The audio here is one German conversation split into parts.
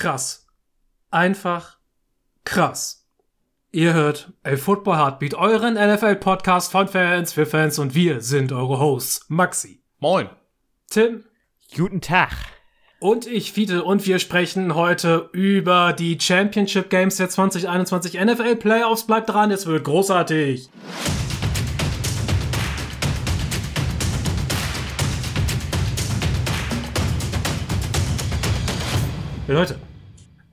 krass. Einfach krass. Ihr hört A Football Heartbeat, euren NFL-Podcast von Fans für Fans und wir sind eure Hosts. Maxi, Moin. Tim Guten Tag. und ich, Fiete, und wir sprechen heute über die Championship Games der 2021 NFL Playoffs. Bleibt dran, es wird großartig. Leute,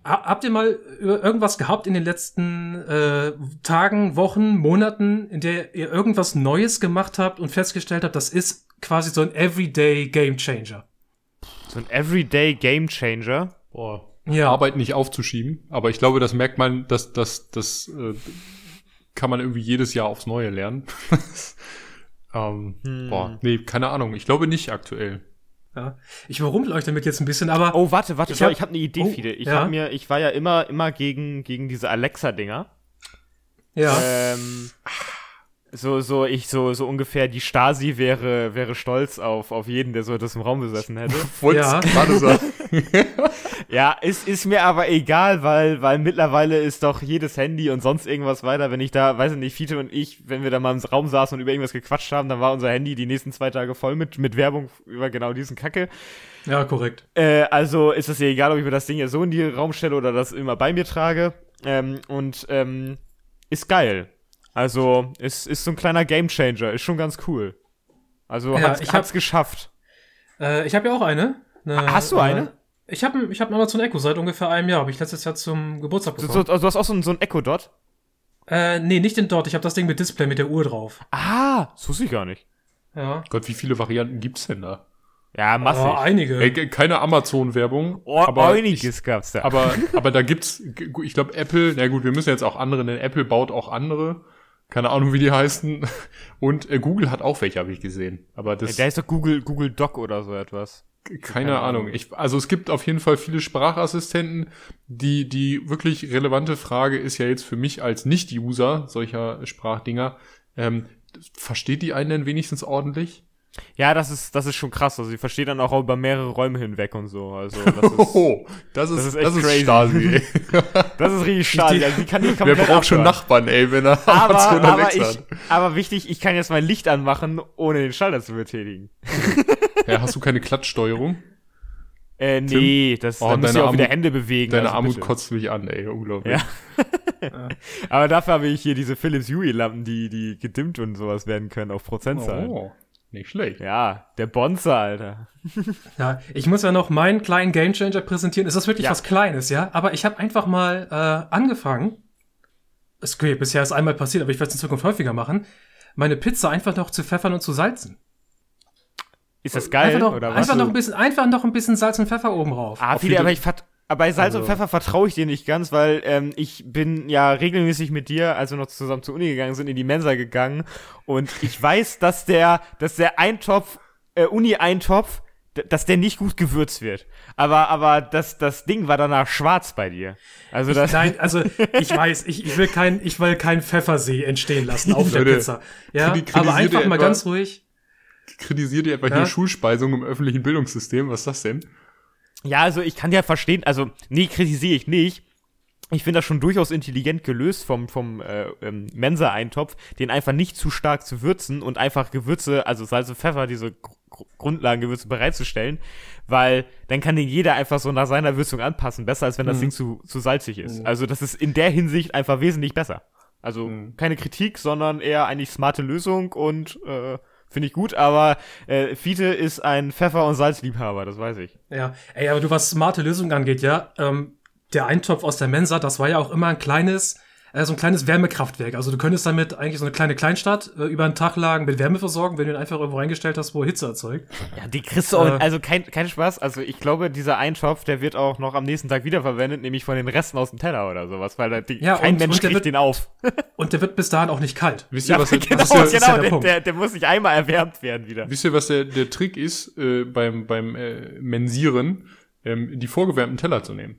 habt ihr mal irgendwas gehabt in den letzten äh, Tagen, Wochen, Monaten, in der ihr irgendwas Neues gemacht habt und festgestellt habt, das ist quasi so ein Everyday Game Changer? So ein Everyday Game Changer. Boah. Ja. Arbeit nicht aufzuschieben, aber ich glaube, das merkt man, dass das das äh, kann man irgendwie jedes Jahr aufs Neue lernen. ähm, Hm. Boah, nee, keine Ahnung. Ich glaube nicht aktuell. Ja. Ich überrumpel euch damit jetzt ein bisschen, aber Oh, warte, warte, Ich habe hab eine Idee, Oh, Fide. Ich ja. hab mir, ich war ja immer, immer gegen, gegen diese Alexa-Dinger. ja. Ähm, so, so, ich, so, so ungefähr, die Stasi wäre, wäre stolz auf, auf jeden, der so das im Raum besessen hätte. Ja. gerade sagen. ja, ist, ist mir aber egal, weil, weil mittlerweile ist doch jedes Handy und sonst irgendwas weiter. Wenn ich da, weiß ich nicht, Fiete und ich, wenn wir da mal im Raum saßen und über irgendwas gequatscht haben, dann war unser Handy die nächsten zwei Tage voll mit, mit Werbung über genau diesen Kacke. ja, korrekt. Äh, also ist es ja egal, ob ich mir das Ding jetzt so in die Raum stelle oder das immer bei mir trage. Ähm, und ähm, ist geil. Also ist, ist so ein kleiner Gamechanger, ist schon ganz cool. Also Ja, hat's, ich hat's hab- geschafft. Äh, ich habe ja auch eine. eine Hast du äh, eine? Ich habe ich hab einen Amazon Echo seit ungefähr einem Jahr. Habe ich letztes Jahr zum Geburtstag So, bekommen. so, also du hast auch so ein, so ein Echo Dot. Äh, nee, nicht den dort. Ich habe das Ding mit Display mit der Uhr drauf. Ah, das wusste ich gar nicht. Ja. Gott, wie viele Varianten gibt's denn da? Ja, massig. Aber einige. Ey, keine Amazon-Werbung, oh, aber einiges gab's da. aber aber da gibt's, ich glaube Apple, na gut, wir müssen jetzt auch andere, denn Apple baut auch andere. Keine Ahnung, wie die heißen. Und äh, Google hat auch welche, habe ich gesehen. Aber das der ist doch Google, Google Doc oder so etwas. Keine, Keine Ahnung. Ahnung. Ich, also es gibt auf jeden Fall viele Sprachassistenten. Die, die wirklich relevante Frage ist ja jetzt für mich als Nicht-User solcher Sprachdinger, ähm, versteht die einen denn wenigstens ordentlich? Ja, das ist, das ist schon krass. Also, ich verstehe dann auch über mehrere Räume hinweg und so. Also, das ist, Oh, das ist, das ist das echt ist, crazy. Stasi. das ist richtig schade. Also, die kann ich Wer komplett braucht schon abhören. Nachbarn, ey, wenn er aber, aber, ich, hat? aber wichtig, ich kann jetzt mein Licht anmachen, ohne den Schalter zu betätigen. Ja, hast du keine Klatschsteuerung? Äh, nee, das, Oh, da musst du deine auch wieder Armut- Hände bewegen. Deine also Armut bitte. kotzt mich an, ey, unglaublich. Ja. Aber dafür habe ich hier diese Philips Hue-Lampen, die, die gedimmt und sowas werden können auf Prozentzahl. Oh, nicht schlecht. Ja, der Bonzer, Alter. Ja, ich muss ja noch meinen kleinen Gamechanger präsentieren. Es ist wirklich Ja. was Kleines, ja. Aber ich habe einfach mal äh, angefangen. Es okay, bisher ist einmal passiert, aber ich werde es in Zukunft häufiger machen. Meine Pizza einfach noch zu pfeffern und zu salzen. Ist das geil, einfach noch, oder was? einfach noch ein bisschen, einfach noch ein bisschen Salz und Pfeffer oben drauf. Ah, viele, aber ich vert aber bei Salz und Also- Pfeffer vertraue ich dir nicht ganz, weil ähm, ich bin ja regelmäßig mit dir, als wir noch zusammen zur Uni gegangen sind, in die Mensa gegangen und ich weiß, dass der, dass der Eintopf, äh, Uni-Eintopf, dass der nicht gut gewürzt wird. Aber, aber das, das Ding war danach schwarz bei dir. Also das, Nein, also ich weiß, ich, ich will kein, ich will kein Pfeffersee entstehen lassen auf der Pizza. Ja, aber einfach mal etwa- ganz ruhig. Kritisiert ihr etwa Ja? hier Schulspeisung im öffentlichen Bildungssystem? Was ist das denn? Ja, also ich kann ja verstehen, also nee, kritisiere ich nicht. Ich finde das schon durchaus intelligent gelöst vom, vom äh, ähm, Mensa-Eintopf, den einfach nicht zu stark zu würzen und einfach Gewürze, also Salz und Pfeffer, diese Gr Gr Grundlagengewürze bereitzustellen, weil dann kann den jeder einfach so nach seiner Würzung anpassen, besser als wenn das Mhm. Ding zu, zu salzig ist. Also das ist in der Hinsicht einfach wesentlich besser. Also Mhm. keine Kritik, sondern eher eigentlich smarte Lösung und äh, finde ich gut, aber äh, Fiete ist ein Pfeffer- und Salzliebhaber, das weiß ich. Ja, ey, aber du, was smarte Lösungen angeht, ja, ähm, der Eintopf aus der Mensa, das war ja auch immer ein kleines, äh, so ein kleines Wärmekraftwerk. Also du könntest damit eigentlich so eine kleine Kleinstadt äh, über einen Tag lang mit Wärme versorgen, wenn du ihn einfach irgendwo reingestellt hast, wo er Hitze erzeugt. Ja, die kriegst du auch, Äh. also kein, kein Spaß. Also ich glaube, dieser Eintopf, der wird auch noch am nächsten Tag wiederverwendet, nämlich von den Resten aus dem Teller oder sowas, weil da die, Ja, kein und- Mensch und der kriegt wird- den auf. Und der wird bis dahin auch nicht kalt. Wisst ihr, was, der- genau, ihr, ist ja genau, der der, der, der muss nicht einmal erwärmt werden wieder. Wisst ihr, was der, der Trick ist, äh, beim, beim äh, Mensieren, ähm, die vorgewärmten Teller zu nehmen?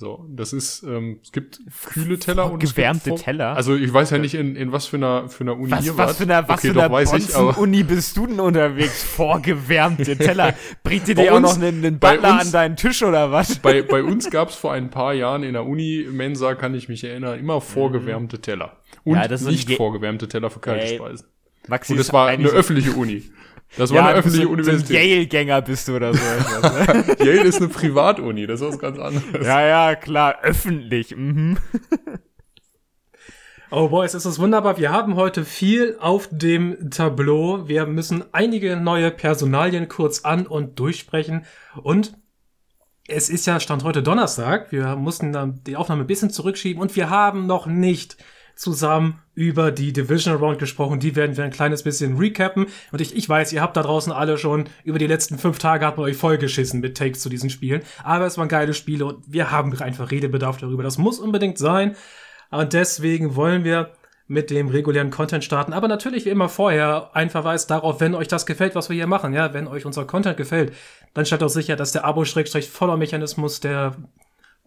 So, das ist, ähm, es gibt kühle Teller und Gewärmte Teller? Also ich weiß ja nicht, in, in was für einer, für einer Uni Was, ihr was wart. für eine, was okay, für doch eine weiß ich, Uni bist du denn unterwegs? Vorgewärmte Teller. Bringt dir Bei dir auch noch einen, einen Butler uns- an deinen Tisch oder was? bei, bei uns gab es vor ein paar Jahren in der Uni-Mensa, kann ich mich erinnern, immer vorgewärmte Teller. Und Ja, nicht vorgewärmte Teller für kalte Ey, Speisen. Maxi Und das war eine öffentliche Uni. Das war ja, eine du bist öffentliche so, so ein Universität. Yale-Gänger bist du oder so. ne? Yale ist eine Privatuni, das ist was ganz anderes. ja, ja, klar, öffentlich. Mhm. Oh Boys, es ist wunderbar. Wir haben heute viel auf dem Tableau. Wir müssen einige neue Personalien kurz an und durchsprechen. Und es ist ja Stand heute Donnerstag. Wir mussten dann die Aufnahme ein bisschen zurückschieben und wir haben noch nicht zusammen über die Division Round gesprochen. Die werden wir ein kleines bisschen recappen. Und ich, ich weiß, ihr habt da draußen alle schon über die letzten fünf Tage hat man euch vollgeschissen mit Takes zu diesen Spielen. Aber es waren geile Spiele und wir haben einfach Redebedarf darüber. Das muss unbedingt sein. Und deswegen wollen wir mit dem regulären Content starten. Aber natürlich wie immer vorher ein Verweis darauf, wenn euch das gefällt, was wir hier machen. Ja, wenn euch unser Content gefällt, dann stellt auch sicher, dass der Abo-Follow-Mechanismus der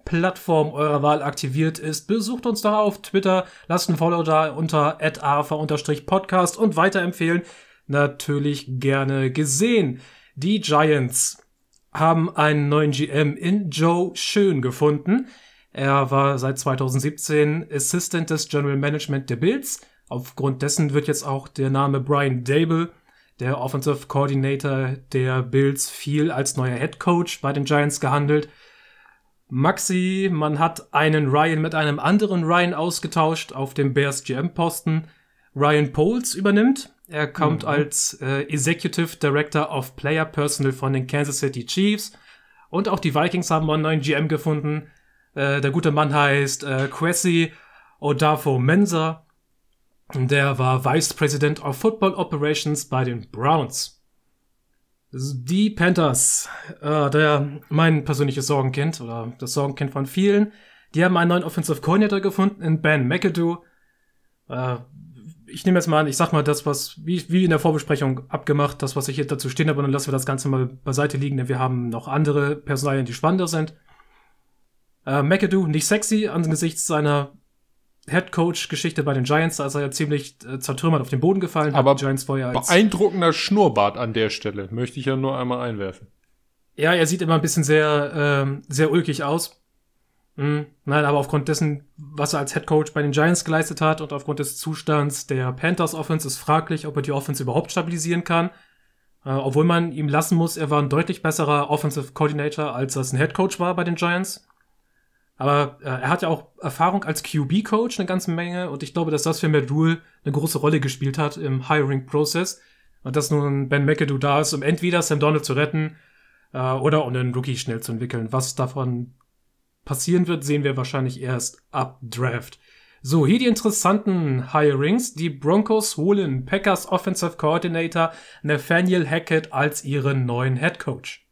Plattform eurer Wahl aktiviert ist. Besucht uns doch auf Twitter, lasst ein Follow da unter @afa_podcast und weiterempfehlen. Natürlich gerne gesehen. Die Giants haben einen neuen GM in Joe Schön gefunden. Er war seit 2017 Assistant des General Management der Bills. Aufgrund dessen wird jetzt auch der Name Brian Dable, der Offensive Coordinator der Bills, viel als neuer Head Coach bei den Giants gehandelt. Maxi, man hat einen Ryan mit einem anderen Ryan ausgetauscht auf dem Bears GM-Posten. Ryan Poles übernimmt. Er kommt als äh, Executive Director of Player Personal von den Kansas City Chiefs. Und auch die Vikings haben einen neuen GM gefunden. Äh, der gute Mann heißt äh, Kwesi Odafo Mensa. Der war Vice President of Football Operations bei den Browns. Die Panthers, äh, der mein persönliches Sorgenkind oder das Sorgenkind von vielen, die haben einen neuen Offensive Coordinator gefunden in Ben McAdoo. Äh, ich nehme jetzt mal an, ich sag mal das, was, wie, wie in der Vorbesprechung abgemacht, das, was ich hier dazu stehen habe, und dann lassen wir das Ganze mal beiseite liegen, denn wir haben noch andere Personalien, die spannender sind. Äh, McAdoo, nicht sexy angesichts seiner Headcoach-Geschichte bei den Giants, als er ja ziemlich äh, zertrümmert auf den Boden gefallen Aber Giants vorher als Beeindruckender Schnurrbart an der Stelle, möchte ich ja nur einmal einwerfen. Ja, er sieht immer ein bisschen sehr, ähm, sehr ulkig aus. Mhm. Nein, aber aufgrund dessen, was er als Head Coach bei den Giants geleistet hat und aufgrund des Zustands der Panthers Offense ist fraglich, ob er die Offense überhaupt stabilisieren kann. Äh, obwohl man ihm lassen muss, er war ein deutlich besserer Offensive Coordinator, als das ein Head Coach war bei den Giants. Aber äh, er hat ja auch Erfahrung als QB-Coach, eine ganze Menge. Und ich glaube, dass das für Rule eine große Rolle gespielt hat im Hiring-Prozess. Und dass nun Ben McAdoo da ist, um entweder Sam Donald zu retten äh, oder um einen Rookie schnell zu entwickeln. Was davon passieren wird, sehen wir wahrscheinlich erst ab Draft. So, hier die interessanten Hirings. Die Broncos holen Packers Offensive Coordinator Nathaniel Hackett als ihren neuen Head Coach.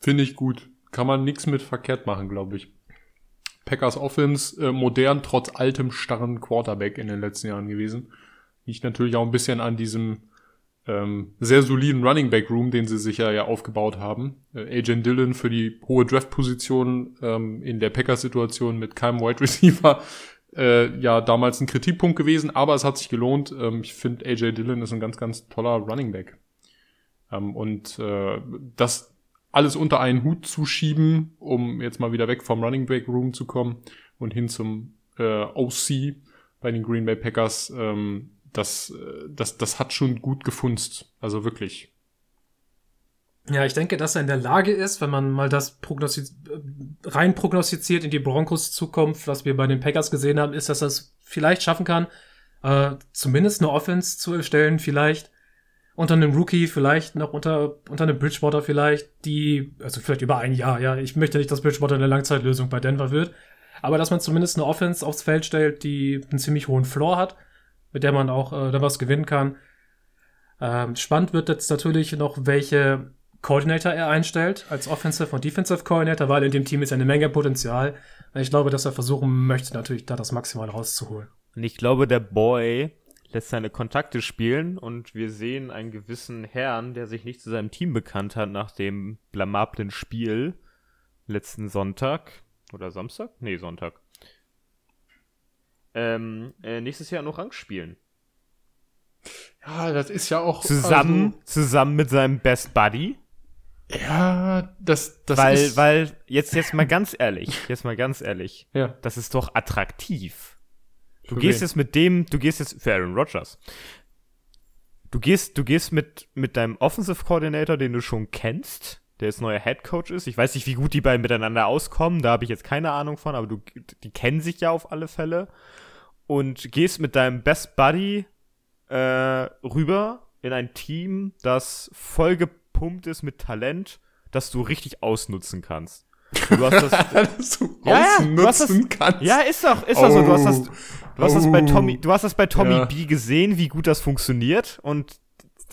Finde ich gut. Kann man nichts mit verkehrt machen, glaube ich. Packers Offense äh, modern, trotz altem, starren Quarterback in den letzten Jahren gewesen. Liegt natürlich auch ein bisschen an diesem ähm, sehr soliden Running Back Room, den sie sich ja, ja aufgebaut haben. Äh, Agent Dillon für die hohe Draft-Position ähm, in der Packers-Situation mit keinem Wide Receiver äh, ja damals ein Kritikpunkt gewesen, aber es hat sich gelohnt. Ähm, ich finde, AJ Dillon ist ein ganz, ganz toller Running Back. Ähm, und äh, das alles unter einen Hut zu schieben, um jetzt mal wieder weg vom Running Back Room zu kommen und hin zum äh, OC bei den Green Bay Packers, ähm, das, äh, das, das hat schon gut gefunzt. Also wirklich. Ja, ich denke, dass er in der Lage ist, wenn man mal das prognostiz äh, rein prognostiziert in die Broncos Zukunft, was wir bei den Packers gesehen haben, ist, dass er es vielleicht schaffen kann, äh, zumindest eine Offense zu erstellen, vielleicht unter einem Rookie, vielleicht noch unter, unter einem Bridgewater vielleicht, die, also vielleicht über ein Jahr, ja, ich möchte nicht, dass Bridgewater eine Langzeitlösung bei Denver wird, aber dass man zumindest eine Offense aufs Feld stellt, die einen ziemlich hohen Floor hat, mit der man auch äh, dann was gewinnen kann. Ähm, spannend wird jetzt natürlich noch, welche Coordinator er einstellt als Offensive und Defensive Coordinator, weil in dem Team ist eine Menge Potenzial. Ich glaube, dass er versuchen möchte, natürlich da das Maximal rauszuholen. Und ich glaube, der Boy lässt seine Kontakte spielen und wir sehen einen gewissen Herrn, der sich nicht zu seinem Team bekannt hat nach dem blamablen Spiel letzten Sonntag. Oder Samstag? Nee, Sonntag. Ähm, äh, nächstes Jahr noch Rang spielen. Ja, das ist ja auch. Zusammen, zusammen mit seinem Best Buddy. Also, ja, das, das weil, ist. weil, jetzt, jetzt mal ganz ehrlich, jetzt mal ganz ehrlich, ja. das ist doch attraktiv. Du Für gehst wen? jetzt mit dem, du gehst jetzt für Aaron Rodgers. Du gehst, du gehst mit, mit deinem Offensive Coordinator, den du schon kennst, der jetzt neuer Head Coach ist. Ich weiß nicht, wie gut die beiden miteinander auskommen, da habe ich jetzt keine Ahnung von, aber du, die kennen sich ja auf alle Fälle. Und gehst mit deinem Best Buddy äh, rüber in ein Team, das vollgepumpt ist mit Talent, das du richtig ausnutzen kannst. Du hast das, dass du Ja, ausnutzen das- kannst. ja, ist doch, ist doch so. Du hast das, du hast das bei Oh. Tommy, du hast das bei Tommy Ja. B gesehen, wie gut das funktioniert und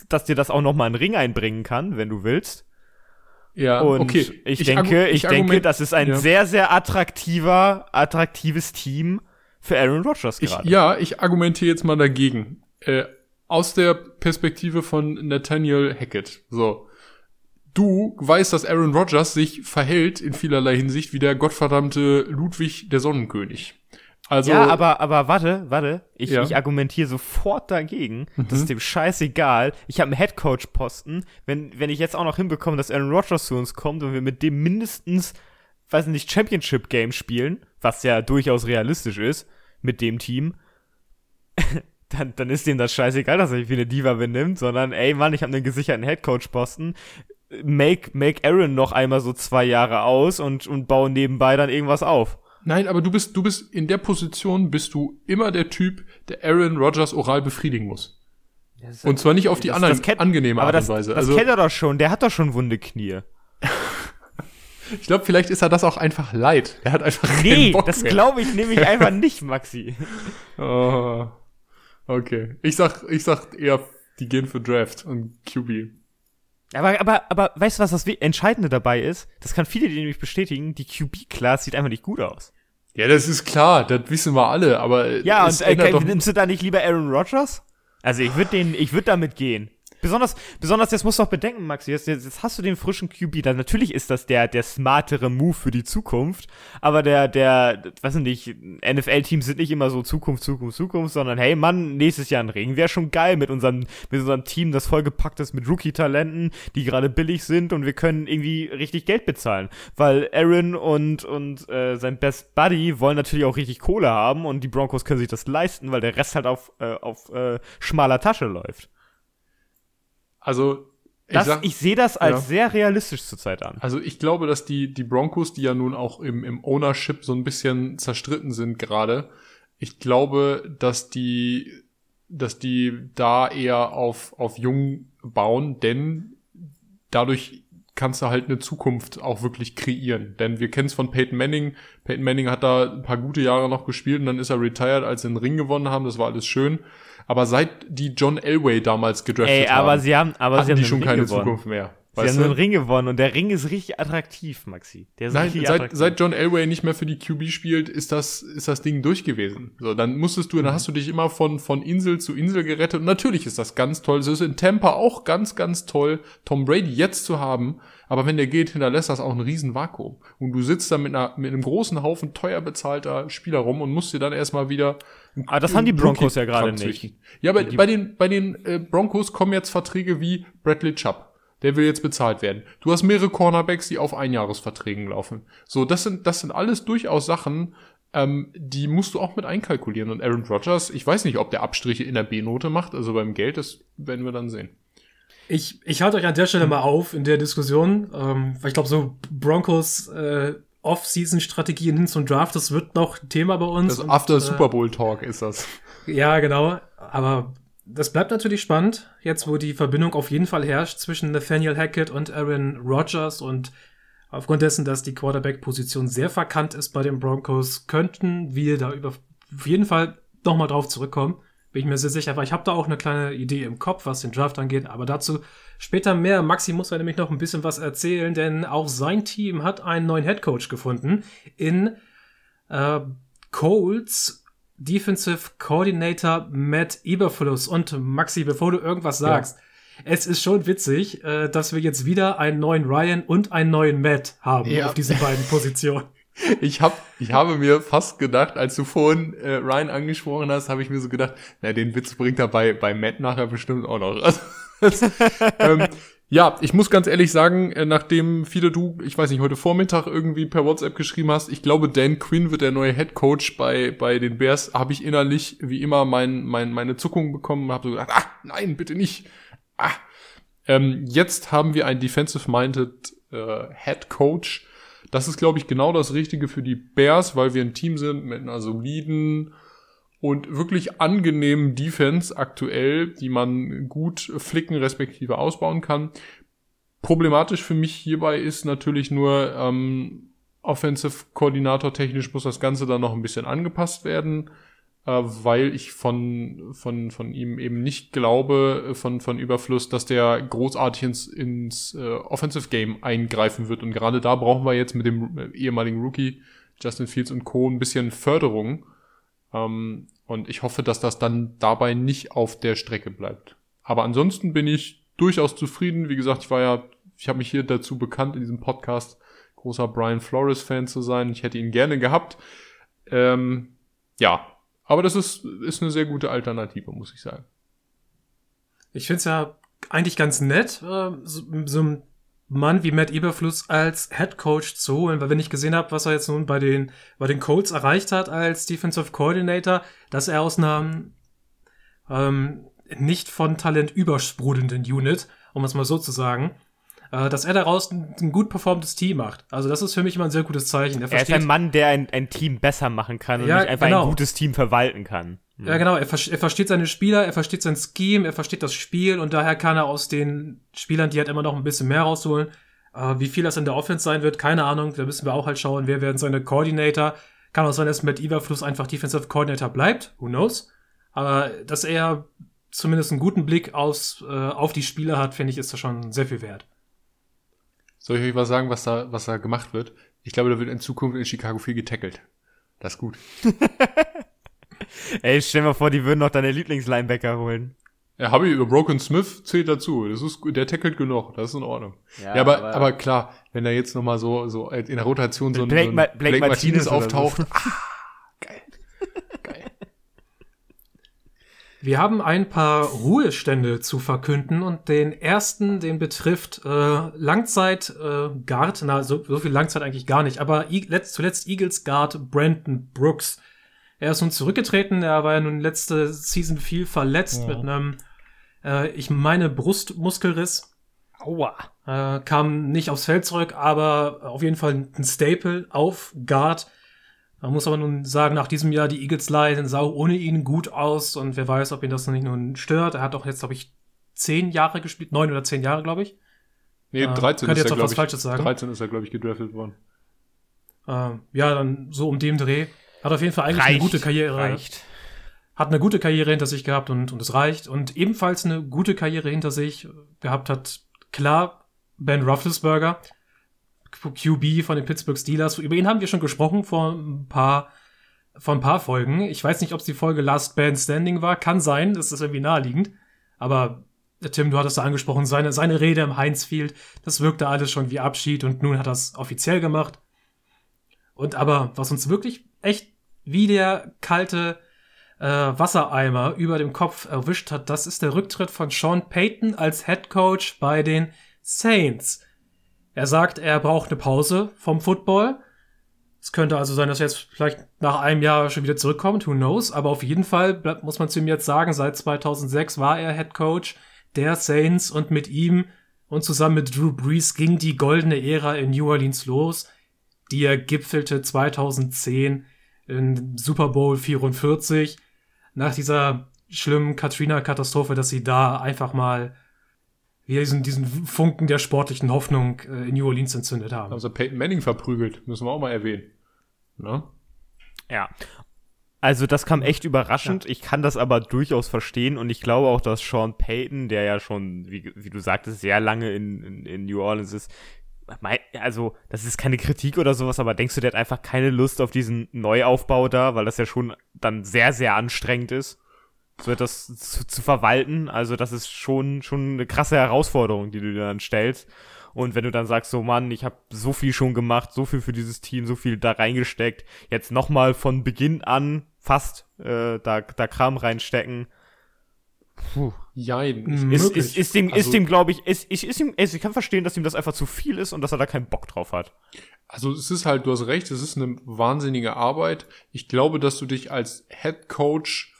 dass dir das auch noch mal einen Ring einbringen kann, wenn du willst. Ja, Und okay. ich, argu- denke, ich, denke, argument- das ist ein ja. sehr, sehr attraktiver, attraktives Team für Aaron Rodgers Ich, gerade. ja, ich argumentiere jetzt mal dagegen. Äh, aus der Perspektive von Nathaniel Hackett. So. Du weißt, dass Aaron Rodgers sich verhält in vielerlei Hinsicht wie der gottverdammte Ludwig der Sonnenkönig. Also, ja, aber, aber warte, warte. Ich, Ja. ich argumentiere sofort dagegen. Das Mhm. ist dem scheißegal. Ich habe einen Headcoach-Posten. Wenn, wenn ich jetzt auch noch hinbekomme, dass Aaron Rodgers zu uns kommt und wir mit dem mindestens, weiß nicht, Championship-Game spielen, was ja durchaus realistisch ist, mit dem Team, dann, dann ist dem das scheißegal, dass er sich wie eine Diva benimmt, sondern, ey Mann, ich habe einen gesicherten Headcoach-Posten. Make, make Aaron noch einmal so zwei Jahre aus und, und baue nebenbei dann irgendwas auf. nein, aber du bist, du bist in der Position, bist du immer der Typ, der Aaron Rodgers oral befriedigen muss. Und zwar nicht auf die Das- andere das kennt- angenehme Aber Art das, und Weise. das Also, kennt er doch schon. Der hat doch schon wunde Knie. ich glaube, vielleicht ist er das auch einfach leid. Er hat einfach Nee, keinen Bock das glaube ich nämlich einfach nicht, Maxi. Oh, okay. Ich sag, ich sag eher, die gehen für Draft und QB. Aber, aber, aber weißt du, was das Entscheidende dabei ist? Das kann viele die nämlich bestätigen. Die QB-Class sieht einfach nicht gut aus. Ja, das ist klar, das wissen wir alle, aber Ja, und äh, nimmst du da nicht lieber Aaron Rodgers? Also ich würde den, ich würde damit gehen. Besonders, besonders, jetzt musst du auch bedenken, Maxi, jetzt, jetzt, hast du den frischen QB, dann natürlich ist das der, der smartere Move für die Zukunft, aber der, der, weiß nicht, NFL-Teams sind nicht immer so Zukunft, Zukunft, Zukunft, sondern hey Mann, nächstes Jahr ein Ring wäre schon geil mit unserem, mit unserem Team, das vollgepackt ist mit Rookie-Talenten, die gerade billig sind und wir können irgendwie richtig Geld bezahlen, weil Aaron und, und äh, sein Best Buddy wollen natürlich auch richtig Kohle haben und die Broncos können sich das leisten, weil der Rest halt auf, äh, auf äh, schmaler Tasche läuft. Also, ich Das, sag, ich sehe das als Ja. sehr realistisch zurzeit an. also ich glaube, dass die, die Broncos, die ja nun auch im, im Ownership so ein bisschen zerstritten sind gerade, ich glaube, dass die, dass die da eher auf, auf jung bauen, denn dadurch kannst du halt eine Zukunft auch wirklich kreieren. Denn wir kennen es von Peyton Manning. Peyton Manning hat da ein paar gute Jahre noch gespielt und dann ist er retired, als sie den Ring gewonnen haben. Das war alles schön. Aber seit die John Elway damals gedraftet Ey, haben, aber sie haben, aber sie haben die einen schon Ring keine gewonnen. Zukunft mehr. Sie Weißt haben einen du? Ring gewonnen und der Ring ist richtig attraktiv, Maxi. Der ist Nein, richtig seit, attraktiv. seit John Elway nicht mehr für die QB spielt, ist das, ist das Ding durch gewesen. So, dann musstest du, dann hast du dich immer von, von Insel zu Insel gerettet. Und natürlich ist das ganz toll. Es ist in Tampa auch ganz, ganz toll, Tom Brady jetzt zu haben. Aber wenn der geht, hinterlässt das auch ein riesen Vakuum. Und du sitzt da mit, einer, mit einem großen Haufen teuer bezahlter Spieler rum und musst dir dann erstmal wieder Aber das haben die Broncos ja gerade nicht. Ja, aber bei den, bei den äh, Broncos kommen jetzt Verträge wie Bradley Chubb. Der will jetzt bezahlt werden. Du hast mehrere Cornerbacks, die auf Einjahresverträgen laufen. So, das sind, das sind alles durchaus Sachen, ähm, die musst du auch mit einkalkulieren. Und Aaron Rodgers, ich weiß nicht, ob der Abstriche in der B-Note macht, also beim Geld, das werden wir dann sehen. Ich, ich halte euch an der Stelle mal auf in der Diskussion, ähm, weil ich glaube, so Broncos äh, Off-Season-Strategien hin zum Draft, das wird noch Thema bei uns. Das Und, After äh, Super Bowl Talk ist das. Ja, genau. Aber das bleibt natürlich spannend, jetzt wo die Verbindung auf jeden Fall herrscht zwischen Nathaniel Hackett und Aaron Rodgers und aufgrund dessen, dass die Quarterback-Position sehr verkannt ist bei den Broncos, könnten wir da über auf jeden Fall nochmal drauf zurückkommen. Bin ich mir sehr sicher, weil ich habe da auch eine kleine Idee im Kopf, was den Draft angeht, aber dazu später mehr. Maxi muss ja nämlich noch ein bisschen was erzählen, denn auch sein Team hat einen neuen Headcoach gefunden in äh, Colts Defensive Coordinator Matt Eberfluss. Und Maxi, bevor du irgendwas sagst, es ist schon witzig, äh, dass wir jetzt wieder einen neuen Ryan und einen neuen Matt haben Ja. auf diesen beiden Positionen. Ich, hab, ich habe mir fast gedacht, als du vorhin äh, Ryan angesprochen hast, habe ich mir so gedacht, na, den Witz bringt er bei, bei Matt nachher bestimmt auch noch. Also, das, ähm, ja, ich muss ganz ehrlich sagen, äh, nachdem viele du, ich weiß nicht, heute Vormittag irgendwie per WhatsApp geschrieben hast, ich glaube, Dan Quinn wird der neue Head Coach bei, bei den Bears, habe ich innerlich wie immer mein, mein, meine Zuckung bekommen und habe so gedacht, ah, nein, bitte nicht. Ah. Ähm, jetzt haben wir einen defensive-minded äh, Head Coach. Das ist, glaube ich, genau das Richtige für die Bears, weil wir ein Team sind mit einer soliden und wirklich angenehmen Defense aktuell, die man gut flicken respektive ausbauen kann. Problematisch für mich hierbei ist natürlich nur, ähm, Offensive Koordinator technisch muss das Ganze dann noch ein bisschen angepasst werden, weil ich von, von, von ihm eben nicht glaube, äh, von, von Überfluss, dass der großartig ins, ins äh, Offensive Game eingreifen wird. Und gerade da brauchen wir jetzt mit dem äh, ehemaligen Rookie Justin Fields und Co. ein bisschen Förderung. Ähm, und ich hoffe, dass das dann dabei nicht auf der Strecke bleibt. Aber ansonsten bin ich durchaus zufrieden. Wie gesagt, ich war ja, ich habe mich hier dazu bekannt, in diesem Podcast großer Brian Flores-Fan zu sein. Ich hätte ihn gerne gehabt. Ähm, ja, aber das ist, ist eine sehr gute Alternative, muss ich sagen. Ich finde es ja eigentlich ganz nett, äh, so, so ein Mann wie Matt Eberfluss als Head Coach zu holen, weil wenn ich gesehen habe, was er jetzt nun bei den, bei den Colts erreicht hat als Defensive Coordinator, dass er aus einer ähm, nicht von Talent übersprudelnden Unit, um es mal so zu sagen, dass er daraus ein, ein, gut performtes Team macht. Also das ist für mich immer ein sehr gutes Zeichen. Er, er ist ein Mann, der ein, ein Team besser machen kann und ja, nicht einfach genau. ein gutes Team verwalten kann. Mhm. Ja, genau. Er, er, versteht seine Spieler, er versteht sein Scheme, er versteht das Spiel und daher kann er aus den Spielern, die halt immer noch ein bisschen mehr rausholen. Äh, wie viel das in der Offense sein wird, keine Ahnung. Da müssen wir auch halt schauen, wer werden seine Coordinator. Kann auch sein, dass mit Überfluss einfach Defensive Coordinator bleibt. Who knows? Aber dass er zumindest einen guten Blick aus, äh, auf die Spieler hat, finde ich, ist das schon sehr viel wert. Soll ich euch was sagen, was da, was da gemacht wird? Ich glaube, da wird in Zukunft in Chicago viel getackelt. Das ist gut. Ey, stell mal vor, die würden noch deine Lieblingslinebacker holen. Ja, habe ich, Broken Smith zählt dazu. Das ist, der tackelt genug, das ist in Ordnung. Ja, ja aber, aber, aber, klar, wenn da jetzt nochmal so, so in der Rotation so ein, Blake, so ein Blake, Blake Martinez, Martinez auftaucht. So. Ah, geil. Wir haben ein paar Ruhestände zu verkünden und den ersten, den betrifft äh, Langzeit äh, Guard, na so, so viel Langzeit eigentlich gar nicht, aber I letzt, zuletzt Eagles Guard Brandon Brooks. Er ist nun zurückgetreten, er war ja nun letzte Season viel verletzt ja. mit einem, äh, ich meine, Brustmuskelriss. Aua. Äh, kam nicht aufs Feld zurück, aber auf jeden Fall ein Staple auf Guard man muss aber nun sagen, nach diesem Jahr, die Eagles leiden, sah ohne ihn gut aus und wer weiß, ob ihn das noch nicht nun stört. Er hat doch jetzt, glaube ich, zehn Jahre gespielt, neun oder zehn Jahre, glaube ich. Nee, äh, 13 ist er, glaube ich. Falsches sagen. 13 ist er, glaube ich, gedraftet worden. Äh, ja, dann so um dem Dreh. Hat auf jeden Fall eigentlich reicht, eine gute Karriere. Reicht. Hat eine gute Karriere hinter sich gehabt und, und es reicht. Und ebenfalls eine gute Karriere hinter sich gehabt hat, klar, Ben Roethlisberger. QB von den Pittsburgh Steelers. Über ihn haben wir schon gesprochen vor ein paar, vor ein paar Folgen. Ich weiß nicht, ob es die Folge Last Band Standing war. Kann sein, das ist irgendwie naheliegend. Aber Tim, du hattest da angesprochen, seine, seine Rede im Heinz Field, das wirkte alles schon wie Abschied und nun hat er es offiziell gemacht. Und aber, was uns wirklich echt wie der kalte äh, Wassereimer über dem Kopf erwischt hat, das ist der Rücktritt von Sean Payton als Head Coach bei den Saints. Er sagt, er braucht eine Pause vom Football. Es könnte also sein, dass er jetzt vielleicht nach einem Jahr schon wieder zurückkommt, who knows. Aber auf jeden Fall muss man zu ihm jetzt sagen, seit 2006 war er Head Coach der Saints und mit ihm und zusammen mit Drew Brees ging die goldene Ära in New Orleans los, die er gipfelte 2010 in Super Bowl 44 nach dieser schlimmen Katrina-Katastrophe, dass sie da einfach mal wir diesen, diesen Funken der sportlichen Hoffnung äh, in New Orleans entzündet haben. Also Peyton Manning verprügelt, müssen wir auch mal erwähnen. Ne? Ja. Also das kam echt überraschend. Ja. Ich kann das aber durchaus verstehen und ich glaube auch, dass Sean Payton, der ja schon, wie, wie du sagtest, sehr lange in, in, in New Orleans ist, also das ist keine Kritik oder sowas, aber denkst du, der hat einfach keine Lust auf diesen Neuaufbau da, weil das ja schon dann sehr, sehr anstrengend ist? So etwas zu, zu verwalten. Also das ist schon, schon eine krasse Herausforderung, die du dir dann stellst. Und wenn du dann sagst, so Mann, ich habe so viel schon gemacht, so viel für dieses Team, so viel da reingesteckt, jetzt nochmal von Beginn an fast äh, da, da Kram reinstecken. Puh. Jein. Ist, ist, ist dem, also, ist dem glaube ich, ist, ich, ist ihm, ich kann verstehen, dass ihm das einfach zu viel ist und dass er da keinen Bock drauf hat. Also es ist halt, du hast recht, es ist eine wahnsinnige Arbeit. Ich glaube, dass du dich als Head Coach,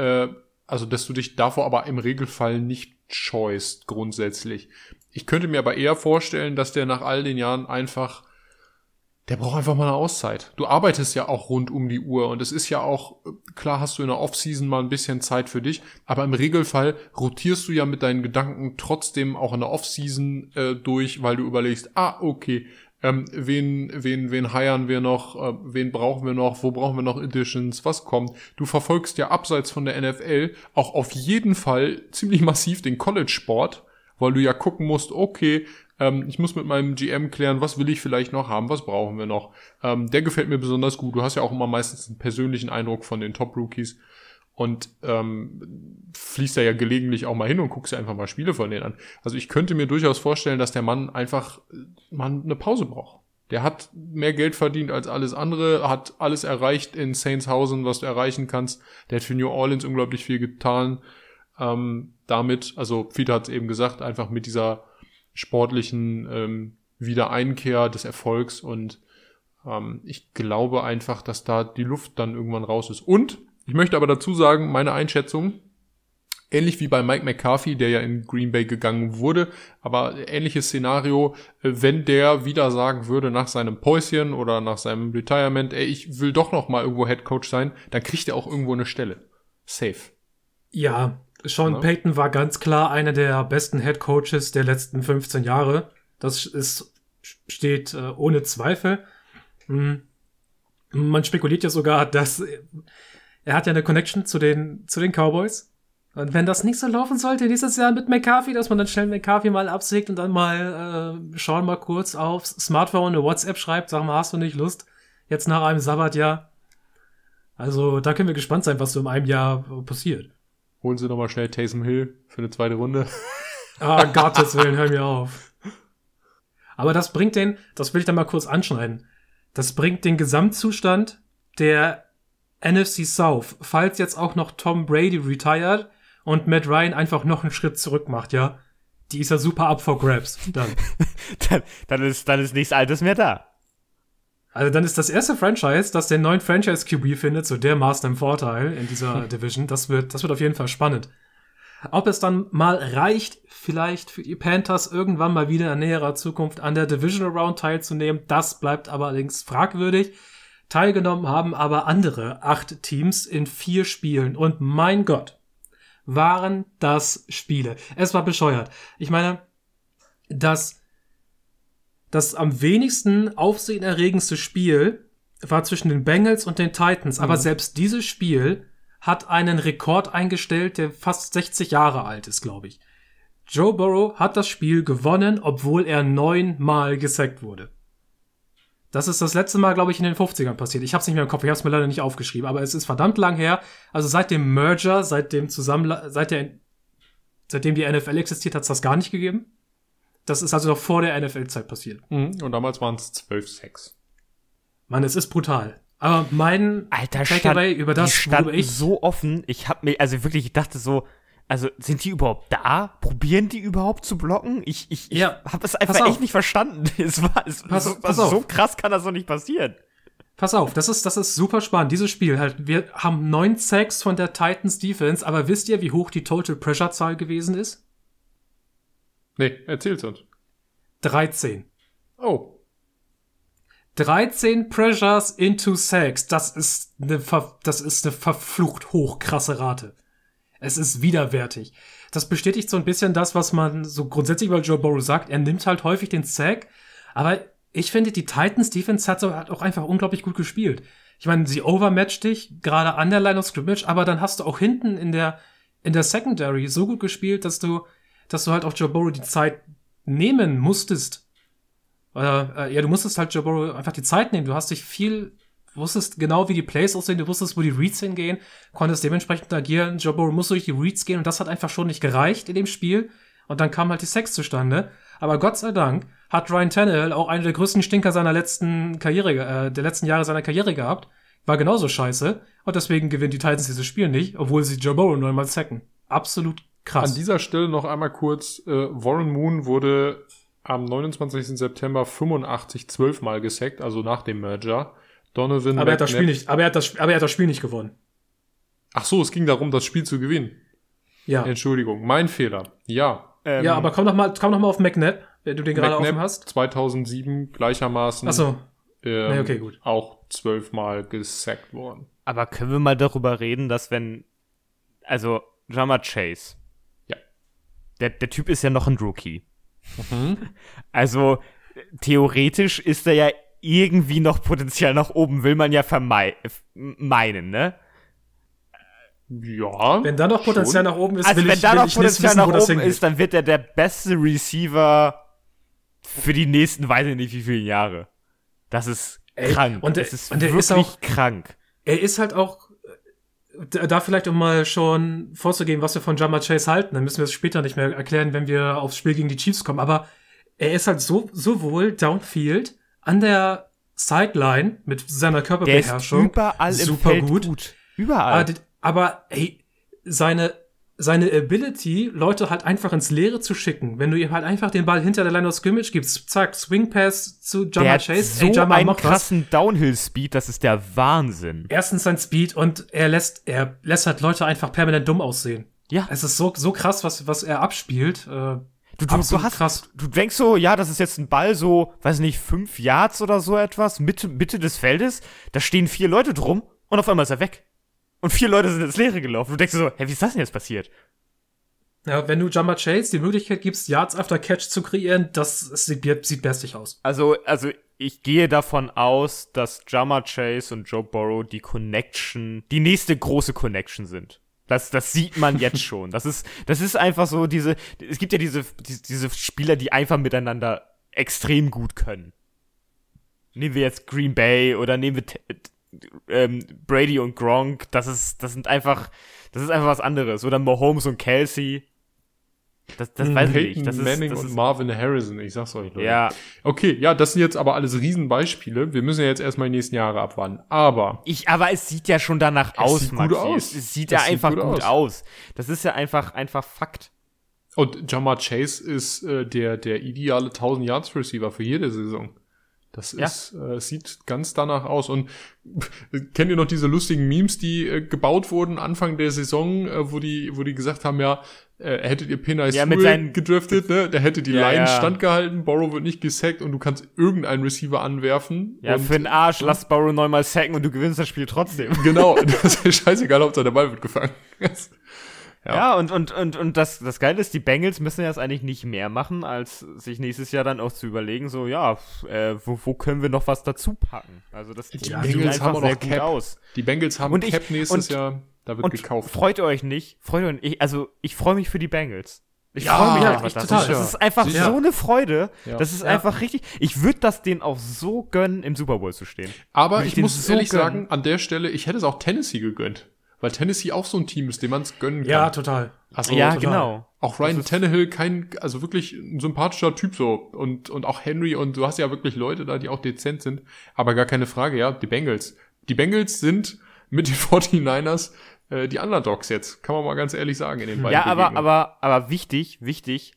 äh, also dass du dich davor aber im Regelfall nicht scheust, grundsätzlich. Ich könnte mir aber eher vorstellen, dass der nach all den Jahren einfach, der braucht einfach mal eine Auszeit. Du arbeitest ja auch rund um die Uhr und es ist ja auch, klar hast du in der Offseason mal ein bisschen Zeit für dich, aber im Regelfall rotierst du ja mit deinen Gedanken trotzdem auch in der Offseason äh, durch, weil du überlegst, ah, okay, ähm, wen, wen, wen heiern wir noch? Äh, wen brauchen wir noch? Wo brauchen wir noch Editions? Was kommt? Du verfolgst ja abseits von der NFL auch auf jeden Fall ziemlich massiv den College-Sport, weil du ja gucken musst, okay, ähm, ich muss mit meinem GM klären, was will ich vielleicht noch haben, was brauchen wir noch. Ähm, der gefällt mir besonders gut. Du hast ja auch immer meistens einen persönlichen Eindruck von den Top-Rookies und ähm, fließt ja gelegentlich auch mal hin und guckst ja einfach mal Spiele von denen an. Also ich könnte mir durchaus vorstellen, dass der Mann einfach äh, mal eine Pause braucht. Der hat mehr Geld verdient als alles andere, hat alles erreicht in Saintshausen, was du erreichen kannst. Der hat für New Orleans unglaublich viel getan. Ähm, damit, also Fiete hat es eben gesagt, einfach mit dieser sportlichen ähm, Wiedereinkehr des Erfolgs und ähm, ich glaube einfach, dass da die Luft dann irgendwann raus ist. Und ich möchte aber dazu sagen, meine Einschätzung, ähnlich wie bei Mike McCarthy, der ja in Green Bay gegangen wurde, aber ähnliches Szenario, äh, wenn der wieder sagen würde nach seinem Päuschen oder nach seinem Retirement, ey, ich will doch noch mal irgendwo Head Coach sein, dann kriegt er auch irgendwo eine Stelle. Safe. Ja, Sean ja. Payton war ganz klar einer der besten Head Coaches der letzten 15 Jahre. Das ist, steht äh, ohne Zweifel. Hm. Man spekuliert ja sogar, dass er hat ja eine Connection zu den, zu den Cowboys. Und wenn das nicht so laufen sollte dieses Jahr mit McCarthy, dass man dann schnell McCarthy mal absägt und dann mal äh, Sean mal kurz aufs Smartphone eine WhatsApp schreibt, sag mal, hast du nicht Lust? Jetzt nach einem Sabbatjahr. Also da können wir gespannt sein, was so in einem Jahr passiert. Holen Sie nochmal schnell Taysom Hill für eine zweite Runde. Ah, Gottes Willen, hör mir auf. Aber das bringt den, das will ich dann mal kurz anschneiden. Das bringt den Gesamtzustand der NFC South, falls jetzt auch noch Tom Brady retired und Matt Ryan einfach noch einen Schritt zurück macht, ja, die ist ja super up for grabs. Dann. dann, dann, ist, dann ist nichts Altes mehr da. Also dann ist das erste Franchise, das den neuen Franchise QB findet, so dermaßen im Vorteil in dieser Division. Das wird, das wird auf jeden Fall spannend. Ob es dann mal reicht, vielleicht für die Panthers irgendwann mal wieder in näherer Zukunft an der Division Round teilzunehmen, das bleibt aber allerdings fragwürdig. Teilgenommen haben aber andere acht Teams in vier Spielen. Und mein Gott, waren das Spiele. Es war bescheuert. Ich meine, das, das am wenigsten aufsehenerregendste Spiel war zwischen den Bengals und den Titans. Mhm. Aber selbst dieses Spiel hat einen Rekord eingestellt, der fast 60 Jahre alt ist, glaube ich. Joe Burrow hat das Spiel gewonnen, obwohl er neunmal gesackt wurde. Das ist das letzte Mal, glaube ich, in den 50ern passiert. Ich habe es nicht mehr im Kopf, ich habe es mir leider nicht aufgeschrieben, aber es ist verdammt lang her. Also seit dem Merger, seit dem Zusammen seit der seitdem die NFL existiert, hat es das gar nicht gegeben. Das ist also noch vor der NFL-Zeit passiert. Mhm, und damals waren es 12-6. Mann, es ist brutal. Aber mein Alter, Takeaway über das, worüber ich so offen, ich habe mir also wirklich ich dachte so, also sind die überhaupt da? Probieren die überhaupt zu blocken? Ich, ich, ja, ich habe es einfach echt nicht verstanden. Es war, es, pass, so, pass so krass kann das doch nicht passieren. Pass auf, das ist, das ist super spannend. Dieses Spiel halt, wir haben neun Sacks von der Titans Defense, aber wisst ihr, wie hoch die Total Pressure Zahl gewesen ist? Nee, erzähl's uns. 13. Oh. 13 Pressures into Sacks. Das ist eine, das ist eine verflucht hochkrasse Rate. Es ist widerwärtig. Das bestätigt so ein bisschen das, was man so grundsätzlich über Joe Burrow sagt. Er nimmt halt häufig den Sack, aber ich finde, die Titans Defense hat, so, hat auch einfach unglaublich gut gespielt. Ich meine, sie overmatcht dich, gerade an der Line of Scrimmage, aber dann hast du auch hinten in der, in der Secondary so gut gespielt, dass du, dass du halt auch Joe Burrow die Zeit nehmen musstest. Oder, äh, ja, du musstest halt Joe Burrow einfach die Zeit nehmen. Du hast dich viel wusstest genau, wie die Plays aussehen, du wusstest, wo die Reads hingehen, konntest dementsprechend agieren. Joe Burrow muss durch die Reads gehen und das hat einfach schon nicht gereicht in dem Spiel. Und dann kam halt die Sex zustande. Aber Gott sei Dank hat Ryan Tannehill auch einen der größten Stinker seiner letzten Karriere, äh, der letzten Jahre seiner Karriere gehabt. War genauso scheiße. Und deswegen gewinnen die Titans dieses Spiel nicht, obwohl sie Joe Burrow neunmal sacken. Absolut krass. An dieser Stelle noch einmal kurz, äh, Warren Moon wurde am 29. September 85 zwölfmal gesackt, also nach dem Merger. Donovan aber er hat das Spiel nicht, aber er hat das, aber er hat das Spiel nicht gewonnen. Ach so, es ging darum, das Spiel zu gewinnen. Ja. Entschuldigung, mein Fehler. Ja. Ähm, ja, aber komm noch mal, komm noch mal auf McNabb, wenn du den gerade offen hast. 2007 gleichermaßen Ach so. ähm, Nee, okay, gut. auch zwölfmal gesackt worden. Aber können wir mal darüber reden, dass wenn, also Jama Chase, Ja. der, der Typ ist ja noch ein Rookie. Also theoretisch ist er ja irgendwie noch Potenzial nach oben, will man ja vermei f- meinen, ne? Ja. Wenn da noch Potenzial schon. nach oben ist, Also will wenn ich, da noch Potenzial wissen, nach oben ist, dann wird er der beste Receiver für die nächsten, weiß ich nicht wie viele Jahre. Das ist Ey, krank. und der- das ist und wirklich ist auch- krank. er ist halt auch äh, da da vielleicht um mal schon vorzugeben, was wir von Jama Chase halten, dann müssen wir es später nicht mehr erklären, wenn wir aufs Spiel gegen die Chiefs kommen, aber er ist halt so sowohl downfield an der Sideline mit seiner Körperbeherrschung überall super gut. gut. Überall. Aber, aber ey, seine seine Ability, Leute halt einfach ins Leere zu schicken, wenn du ihm halt einfach den Ball hinter der Line of Scrimmage gibst, zack, Swing Pass zu Jama Chase, so ey, Jama einen mach was. krassen Downhill-Speed, das ist der Wahnsinn. erstens sein Speed und er lässt, er lässt halt Leute einfach permanent dumm aussehen. Ja. Es ist so, so krass, was, was er abspielt. Äh, Du, du, du hast, krass. du denkst so, ja, das ist jetzt ein Ball so, weiß nicht, fünf Yards oder so etwas, Mitte, Mitte des Feldes, da stehen vier Leute drum und auf einmal ist er weg. Und vier Leute sind ins Leere gelaufen. Du denkst dir so, hä, wie ist das denn jetzt passiert? Ja, wenn du Jumper Chase die Möglichkeit gibst, Yards after Catch zu kreieren, das sieht, sieht bestig aus. Also, also ich gehe davon aus, dass Jama Chase und Joe Burrow die Connection, die nächste große Connection sind. Das, das sieht man jetzt schon. Das ist, das ist einfach so diese, es gibt ja diese, diese, Spieler, die einfach miteinander extrem gut können. Nehmen wir jetzt Green Bay oder nehmen wir ähm, Brady und Gronk. Das ist, das sind einfach, das ist einfach was anderes. Oder Mahomes und Kelsey. Das, das weiß ich Peyton nicht. Das ist, Manning das und ist, Marvin Harrison, ich sag's euch, Leute. ja, Okay, ja, das sind jetzt aber alles Riesenbeispiele. Wir müssen ja jetzt erstmal die nächsten Jahre abwarten. Aber Ich, aber es sieht ja schon danach aus, sieht gut Maxi. aus. Es, es sieht Das ja sieht einfach gut gut, aus. aus. Das ist ja einfach, einfach Fakt. Und Jamar Chase ist äh, der, der ideale 1000 Yards Receiver für jede Saison. Das Ja. ist, äh, sieht ganz danach aus. Und kennt ihr noch diese lustigen Memes, die äh, gebaut wurden Anfang der Saison, äh, wo die, wo die gesagt haben, ja, äh, hättet ihr Penai Ja, mit seinen- gedraftet, ne? Der hätte die Ja, Line ja. standgehalten, Borrow wird nicht gesackt und du kannst irgendeinen Receiver anwerfen. Ja, für den Arsch, lass Burrow neunmal sacken und du gewinnst das Spiel trotzdem. Genau, das ist scheißegal, ob der Ball wird gefangen. Ja. Ja, und, und, und, und das, das Geile ist, die Bengals müssen jetzt eigentlich nicht mehr machen, als sich nächstes Jahr dann auch zu überlegen, so, ja, äh, wo, wo können wir noch was dazu packen? Also, das sieht Ja, Bengals haben auch noch sehr gut Cap. aus. Die Bengals haben Und ich- Cap nächstes und- Jahr, da wird Und gekauft. freut euch nicht, freut euch nicht, also, ich freue mich für die Bengals. Ich Ja, freue mich ja, einfach. total. das ist einfach Sicher. so eine Freude. Ja. Das ist Ja. einfach richtig. Ich würde das denen auch so gönnen, im Super Bowl zu stehen. Aber ich ich muss so ehrlich gönnen. sagen, an der Stelle, ich hätte es auch Tennessee gegönnt. Weil Tennessee auch so ein Team ist, dem man es gönnen kann. Ja, total. also, ja, total. genau. Auch Ryan Tannehill, kein, also wirklich ein sympathischer Typ so. Und, und auch Henry und du hast ja wirklich Leute da, die auch dezent sind. Aber gar keine Frage, ja, die Bengals. Die Bengals sind mit den 49ers äh, die Underdogs jetzt. Kann man mal ganz ehrlich sagen in den beiden Ja, aber, aber, aber wichtig, wichtig.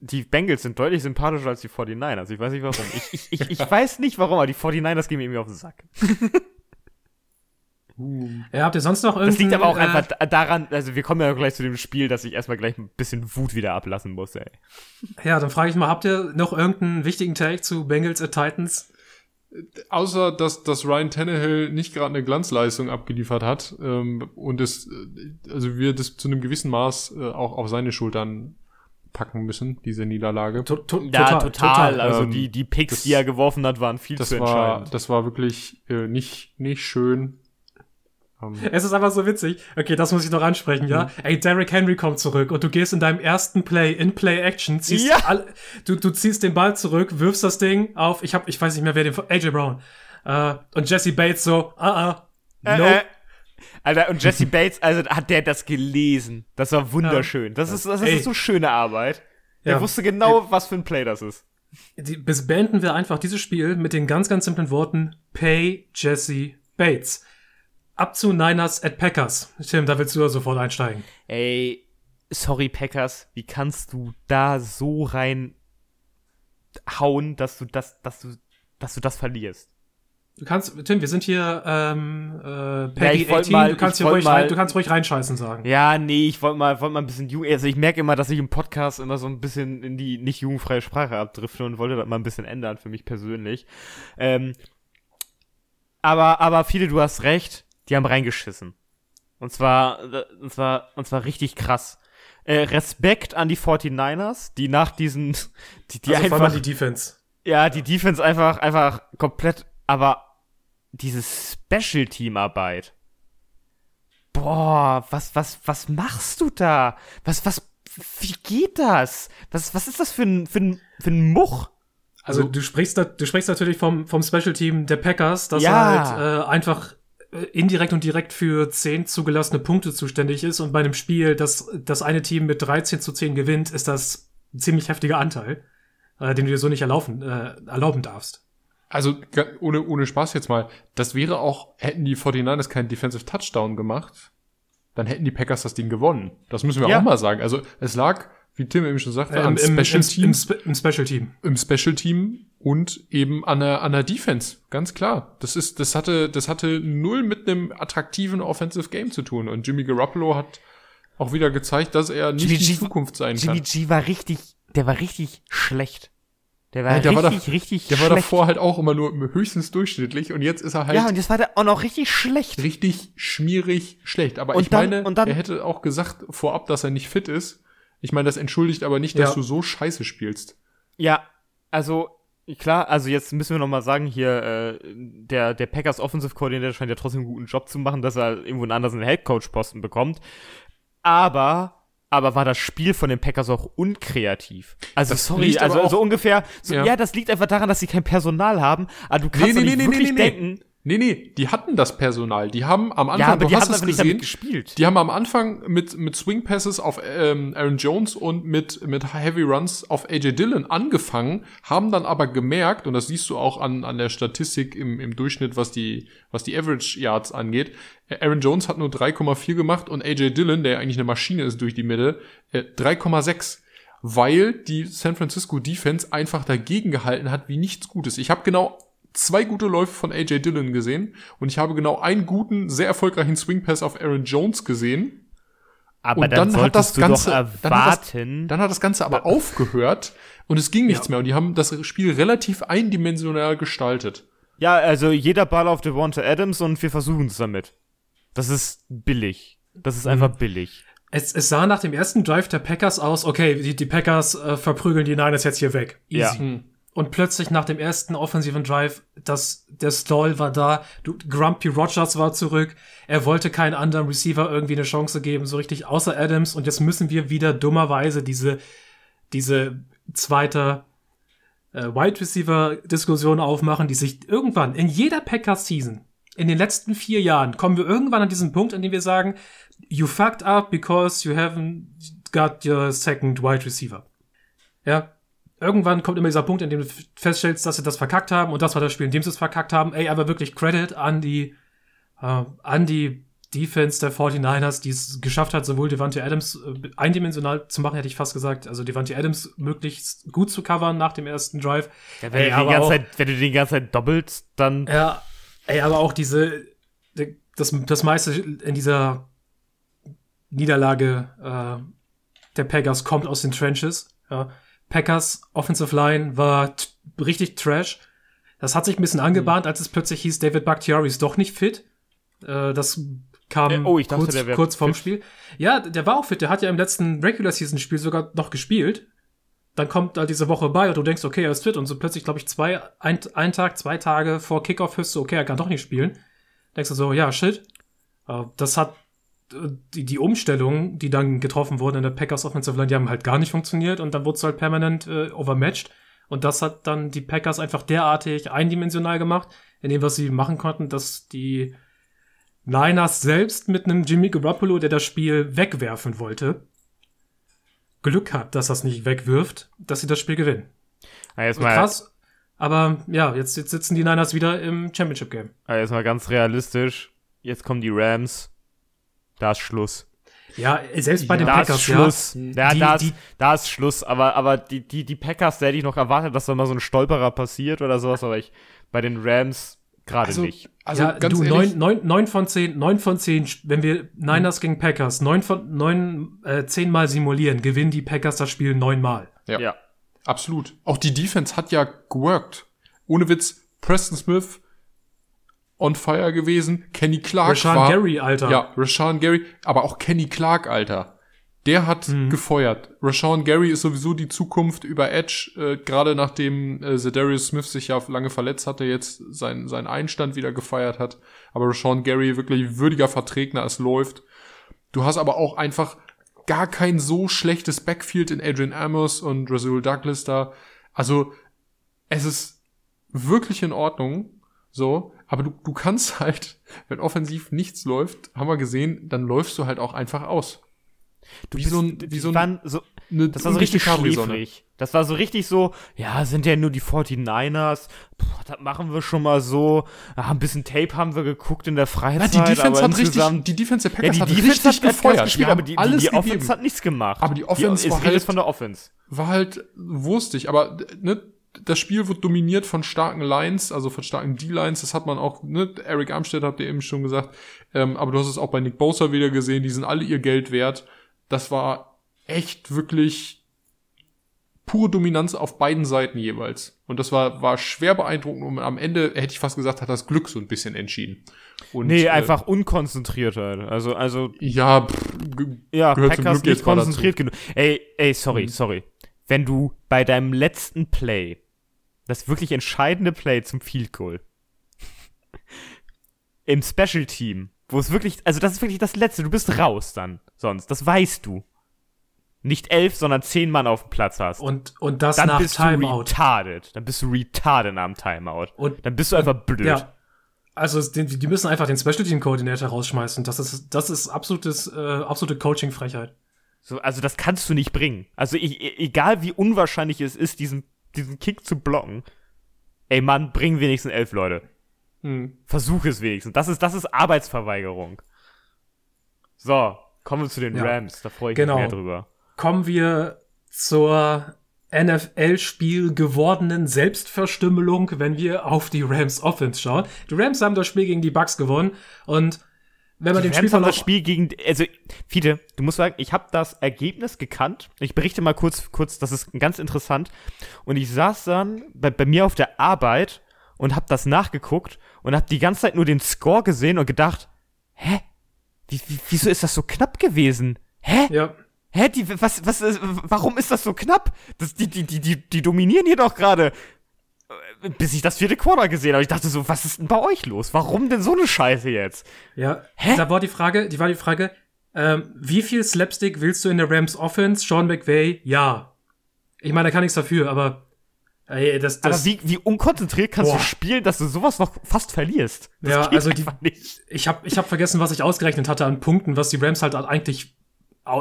Die Bengals sind deutlich sympathischer als die 49ers. Ich weiß nicht warum. Ich, ich, ich, ich weiß nicht warum, aber die 49ers gehen mir irgendwie auf den Sack. Ja, habt ihr sonst noch irgendwie. Das liegt aber auch äh, einfach da- daran, also wir kommen ja gleich zu dem Spiel, dass ich erstmal gleich ein bisschen Wut wieder ablassen muss, ey. Ja, dann frage ich mal, habt ihr noch irgendeinen wichtigen Take zu Bengals at Titans? Außer, dass, dass Ryan Tannehill nicht gerade eine Glanzleistung abgeliefert hat ähm, und es, äh, also wir das zu einem gewissen Maß äh, auch auf seine Schultern packen müssen, diese Niederlage. To to Ja, total. Also Ähm, die, die Picks, das- die er geworfen hat, waren viel Das zu war, entscheidend. das war wirklich äh, nicht, nicht schön. Ähm, Es ist einfach so witzig. Okay, das muss ich noch ansprechen, ja? Ey, Derrick Henry kommt zurück und du gehst in deinem ersten Play in Play Action, ziehst Ja. all, du, du ziehst den Ball zurück, wirfst das Ding auf, ich hab, ich weiß nicht mehr, wer den, AJ Brown. Äh, und Jesse Bates so, ah, ah, Äh, nope. äh. Alter, und Jesse Bates, also hat der das gelesen. Das war wunderschön. Das ist, das Ey. ist so schöne Arbeit. Der Ja. wusste genau, was für ein Play das ist. Die, bis beenden wir einfach dieses Spiel mit den ganz, ganz simplen Worten Pay Jesse Bates. Ab zu Niners at Packers. Tim, da willst du ja sofort einsteigen. Ey, sorry Packers, wie kannst du da so rein hauen, dass du das, dass du, dass du das verlierst? Du kannst, Tim, wir sind hier ähm, äh, Peggy wollt 18, mal- du kannst hier wollt ruhig, mal- rein, du kannst ruhig reinscheißen sagen. Ja, nee, ich wollte mal, wollte mal ein bisschen jung, also ich merke immer, dass ich im Podcast immer so ein bisschen in die nicht jugendfreie Sprache abdrifte und wollte das mal ein bisschen ändern für mich persönlich. Ähm, aber, aber viele, du hast recht, die haben reingeschissen. Und zwar, und zwar, und zwar richtig krass. Äh, Respekt an die 49ers, die nach diesen, die, die also vor allem einfach, die Defense. ja, die Defense einfach, einfach komplett, aber diese Special-Team-Arbeit. Boah, was, was, was machst du da? Was, was, wie geht das? Was, was ist das für ein, für ein, für ein Much? Also, du sprichst du sprichst natürlich vom, vom Special Team der Packers, das Ja. halt äh, einfach indirekt und direkt für 10 zugelassene Punkte zuständig ist und bei einem Spiel, das das eine Team mit 13 zu 10 gewinnt, ist das ein ziemlich heftiger Anteil, äh, den du dir so nicht erlauben, äh, erlauben darfst. Also ohne, ohne Spaß jetzt mal, das wäre auch, hätten die 49ers keinen Defensive Touchdown gemacht, dann hätten die Packers das Ding gewonnen. Das müssen wir Ja. auch mal sagen. Also es lag, wie Tim eben schon sagte, Äh, an Special im, Team, im, Spe im Special Team. im Special Team und eben an der, an der Defense. Ganz klar. Das ist, das hatte, das hatte null mit einem attraktiven Offensive Game zu tun. Und Jimmy Garoppolo hat auch wieder gezeigt, dass er nicht Jimmy die G- Zukunft sein Jimmy kann. G war richtig, der war richtig schlecht. Der war Ja, der war richtig, da- richtig Der war schlecht. davor halt auch immer nur höchstens durchschnittlich und jetzt ist er halt ja, und jetzt war der auch noch richtig schlecht. richtig schmierig schlecht. Aber Und ich dann- meine, und dann- er hätte auch gesagt vorab, dass er nicht fit ist. Ich meine, das entschuldigt aber nicht, dass Ja. du so scheiße spielst. Ja, also klar, also jetzt müssen wir noch mal sagen, hier äh, der der Packers Offensive Coordinator scheint ja trotzdem einen guten Job zu machen, dass er irgendwo einen anderen Headcoach Posten bekommt. Aber aber war das Spiel von den Packers auch unkreativ? Also Das sorry, also so ungefähr, so, ja. Ja. das liegt einfach daran, dass sie kein Personal haben. Aber du kannst Nee, nee, nicht nee, nee, wirklich nee, nee. denken. Nee, nee, die hatten das Personal. Die haben am Anfang, Ja, aber du die hast haben es gesehen, damit gespielt. die haben am Anfang mit, mit Swing Passes auf ähm, Aaron Jones und mit, mit Heavy Runs auf AJ Dillon angefangen, haben dann aber gemerkt, und das siehst du auch an, an der Statistik im, im Durchschnitt, was die, was die Average Yards angeht. Äh, Aaron Jones hat nur 3,4 gemacht und AJ Dillon, der eigentlich eine Maschine ist durch die Mitte, äh, 3,6 weil die San Francisco Defense einfach dagegen gehalten hat wie nichts Gutes. Ich habe genau zwei gute Läufe von AJ Dillon gesehen und ich habe genau einen guten, sehr erfolgreichen Swing Pass auf Aaron Jones gesehen. Aber und dann, dann hat das Ganze- dann hat das-. Dann hat das Ganze aber aufgehört und es ging nichts Ja. mehr und die haben das Spiel relativ eindimensional gestaltet. ja, also jeder Ball auf Devonta Adams und wir versuchen es damit. Das ist billig. Das ist einfach billig. Es, es sah nach dem ersten Drive der Packers aus, okay, die, die Packers äh, verprügeln die Niners jetzt hier weg. Easy. Ja. Hm. Und plötzlich nach dem ersten offensiven Drive, das, der Stall war da, du, Grumpy Rogers war zurück, er wollte keinen anderen Receiver irgendwie eine Chance geben, so richtig, außer Adams. Und jetzt müssen wir wieder dummerweise diese, diese zweite äh, Wide Receiver Diskussion aufmachen, die sich irgendwann in jeder Packers Season in den letzten vier Jahren kommen wir irgendwann an diesen Punkt, an dem wir sagen, you fucked up because you haven't got your second wide receiver. Ja. Irgendwann kommt immer dieser Punkt, in dem du feststellst, dass sie das verkackt haben und das war das Spiel, in dem sie es verkackt haben. Ey, aber wirklich Credit an die, äh, an die Defense der 49ers, die es geschafft hat, sowohl Devante Adams äh, eindimensional zu machen, hätte ich fast gesagt. Also Devante Adams möglichst gut zu covern nach dem ersten Drive. Ja, wenn, Ey, du die aber ganze auch- Zeit, wenn du die ganze Zeit doppelst, dann Ja, ey, aber auch diese, das, das meiste in dieser Niederlage äh, der Packers kommt aus den Trenches. Ja. Packers Offensive Line war richtig trash. Das hat sich ein bisschen angebahnt, als es plötzlich hieß, David Bakhtiari ist doch nicht fit. Äh, das kam Äh, oh, dachte, kurz, kurz vorm fit. Spiel. Ja, der war auch fit. Der hat ja im letzten Regular Season Spiel sogar noch gespielt. Dann kommt da diese Woche bei und du denkst, okay, er ist fit und so plötzlich, glaube ich, zwei, ein, ein Tag, zwei Tage vor Kickoff hörst du, okay, er kann doch nicht spielen. Denkst du so, ja, shit. Äh, Das hat die, die Umstellungen, die dann getroffen wurden in der Packers Offensive Line, die haben halt gar nicht funktioniert und dann wurde es halt permanent äh, overmatched. Und das hat dann die Packers einfach derartig eindimensional gemacht, in dem, was sie machen konnten, dass die Niners selbst mit einem Jimmy Garoppolo, der das Spiel wegwerfen wollte, Glück hat, dass das nicht wegwirft, dass sie das Spiel gewinnen. Na, jetzt mal, krass. Aber ja, jetzt, jetzt sitzen die Niners wieder im Championship Game. na, jetzt mal ganz realistisch. Jetzt kommen die Rams. Da ist Schluss. Ja, selbst bei den Da ist Packers, Schluss. Ja, Die- da, ist, die- da ist Schluss. Aber, aber die, die, die Packers, da hätte ich noch erwartet, dass da mal so ein Stolperer passiert oder sowas. Aber ich, bei den Rams gerade Also, nicht. also ja. ganz ja, du, ehrlich, neun, neun, neun von zehn, neun von zehn, wenn wir Niners gegen Packers, neun von, neun, äh, zehnmal simulieren, gewinnen die Packers das Spiel neunmal. Ja. ja. Absolut. Auch die Defense hat ja geworkt. Ohne Witz, Preston Smith on fire gewesen, Kenny Clark Rashawn war, Gary, Alter. Ja, Rashawn Gary, aber auch Kenny Clark, Alter. Der hat Mhm. gefeuert. Rashawn Gary ist sowieso die Zukunft über Edge, äh, gerade nachdem äh, Zedarius Smith sich ja lange verletzt hatte, jetzt sein, seinen Einstand wieder gefeiert hat. Aber Rashawn Gary wirklich würdiger Verträgner, es läuft. Du hast aber auch einfach gar kein so schlechtes Backfield in Adrian Amos und Rasul Douglas da. Also, es ist wirklich in Ordnung, so, aber du, du kannst halt, wenn offensiv nichts läuft, haben wir gesehen, dann läufst du halt auch einfach aus. Du Wie bist, so ein- die wie so ein- so, Eine das war so richtig schläfrig. Das war so richtig so, ja, sind ja nur die 49ers. Puh, das machen wir schon mal so. Ah, ein bisschen Tape haben wir geguckt in der Ja, Freizeit. die Defense aber hat richtig, die Defense der ja, Packers die hat Defense richtig hat gefeuert. gespielt, die aber die, die, alles die gegeben. Offense hat nichts gemacht. Aber die Offense ich war halt- von der Offense. war halt wurstig, aber ne, das Spiel wird dominiert von starken Lines, also von starken D-Lines, das hat man auch, ne, Eric Armstead habt ihr eben schon gesagt, ähm, aber du hast es auch bei Nick Bosa wieder gesehen, die sind alle ihr Geld wert. Das war echt wirklich pure Dominanz auf beiden Seiten jeweils. Und das war, war schwer beeindruckend und am Ende hätte ich fast gesagt, hat das Glück so ein bisschen entschieden. Und, Nee, äh, einfach Unkonzentriertheit. Also, also, Ja, pff, ja, gehört zum Packers Glück jetzt nicht konzentriert genug. Ey, ey, sorry, Mhm. sorry. Wenn du bei deinem letzten Play, das wirklich entscheidende Play zum Field Goal, im Special Team, wo es wirklich, also das ist wirklich das letzte, du bist raus dann, sonst, das weißt du. Nicht elf, sondern zehn Mann auf dem Platz hast. Und, und das dann nach bist du Timeout. retarded. Dann bist du retarded nach dem Timeout. Und- dann bist du einfach blöd. Ja. Also die, die müssen einfach den Special Team Coordinator rausschmeißen. Das ist das ist absolutes äh, absolute Coaching Frechheit. So, also das kannst du nicht bringen. Also e- egal wie unwahrscheinlich es ist, diesen, diesen Kick zu blocken. Ey Mann, bring wenigstens elf Leute. hm. Versuch es wenigstens. Das ist, das ist Arbeitsverweigerung. So, kommen wir zu den Ja. Rams. Da freue ich Genau. mich mehr drüber. Kommen wir zur NFL-Spiel gewordenen Selbstverstümmelung, wenn wir auf die Rams Offense schauen. Die Rams haben das Spiel gegen die Bucks gewonnen und wenn man Die den Rams haben das Spielverlauf Spiel gegen, also, Fiete, du musst sagen, ich habe das Ergebnis gekannt. Ich berichte mal kurz, kurz, das ist ganz interessant. Und ich saß dann bei, bei mir auf der Arbeit und habe das nachgeguckt und habe die ganze Zeit nur den Score gesehen und gedacht, hä? Wie, wie, wieso ist das so knapp gewesen? Hä? ja, Hä? Die, was, was, warum ist das so knapp? Das, die, die, die, die, die dominieren hier doch gerade. Bis ich das vierte Quarter gesehen habe. Ich dachte so, was ist denn bei euch los? Warum denn so eine Scheiße jetzt? ja, Hä? da war die Frage, die war die Frage, ähm, wie viel Slapstick willst du in der Rams Offense? Sean McVay, ja. Ich meine, da kann nichts dafür, aber ey, das, das Aber wie, wie unkonzentriert kannst Boah. du spielen, dass du sowas noch fast verlierst? Das Ja, also die- nicht. ich habe ich hab vergessen, was ich ausgerechnet hatte an Punkten, was die Rams halt eigentlich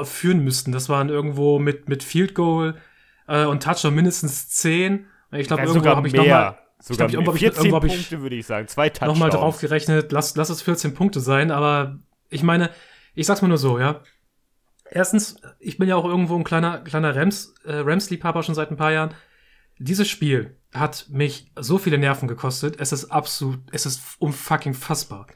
führen müssten. Das waren irgendwo mit, mit Field Goal äh, und Touchdown mindestens 10. Ich glaube, irgendwo habe ich nochmal sogar glaub, ich- hab ich- 14 irgendwo Punkte, würde ich sagen. Zwei Touchdowns. mal drauf gerechnet. Lass, lass es 14 Punkte sein, aber ich meine, ich sag's mal nur so, ja. Erstens, ich bin ja auch irgendwo ein kleiner, kleiner Rams, äh, Rams-Liebhaber schon seit ein paar Jahren. Dieses Spiel hat mich so viele Nerven gekostet. Es ist absolut, es ist unfucking fassbar.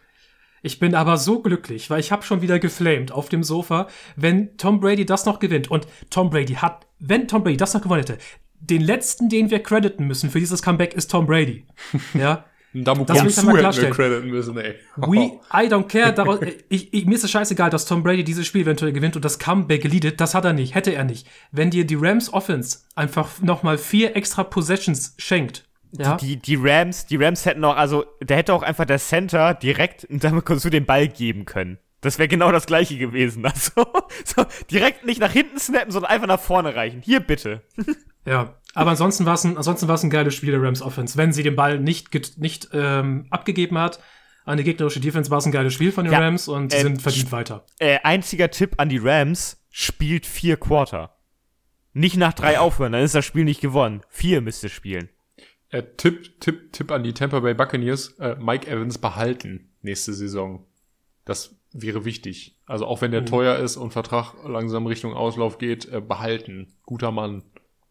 Ich bin aber so glücklich, weil ich habe schon wieder geflamed auf dem Sofa, wenn Tom Brady das noch gewinnt. Und Tom Brady hat, wenn Tom Brady das noch gewonnen hätte, den letzten, den wir crediten müssen für dieses Comeback, ist Tom Brady. Ja. Da Das will ich einmal hätten wir klarstellen. crediten müssen, ey. We, I don't care. Daraus, ich, ich, mir ist es scheißegal, dass Tom Brady dieses Spiel eventuell gewinnt und das Comeback leadet. Das hat er nicht, hätte er nicht. Wenn dir die Rams Offense einfach nochmal vier extra Possessions schenkt, ja, Die, die Rams, die Rams hätten auch, also, da hätte auch einfach der Center direkt, und damit konntest du den Ball geben können. Das wäre genau das gleiche gewesen. Also, so, direkt nicht nach hinten snappen, sondern einfach nach vorne reichen. Hier bitte. Ja. Aber ansonsten war es ein, ansonsten war es ein geiles Spiel der Rams Offense. Wenn sie den Ball nicht, get- nicht ähm, abgegeben hat an die gegnerische Defense, war es ein geiles Spiel von den Ja, Rams und sie ähm, sind verdient weiter. Äh, einziger Tipp an die Rams, spielt vier Quarter. Nicht nach drei aufhören, dann ist das Spiel nicht gewonnen. Vier müsst ihr spielen. Äh, Tipp, Tipp, Tipp an die Tampa Bay Buccaneers, äh, Mike Evans behalten nächste Saison. Das wäre wichtig. Also auch wenn der Oh. teuer ist und Vertrag langsam Richtung Auslauf geht, äh, behalten. Guter Mann.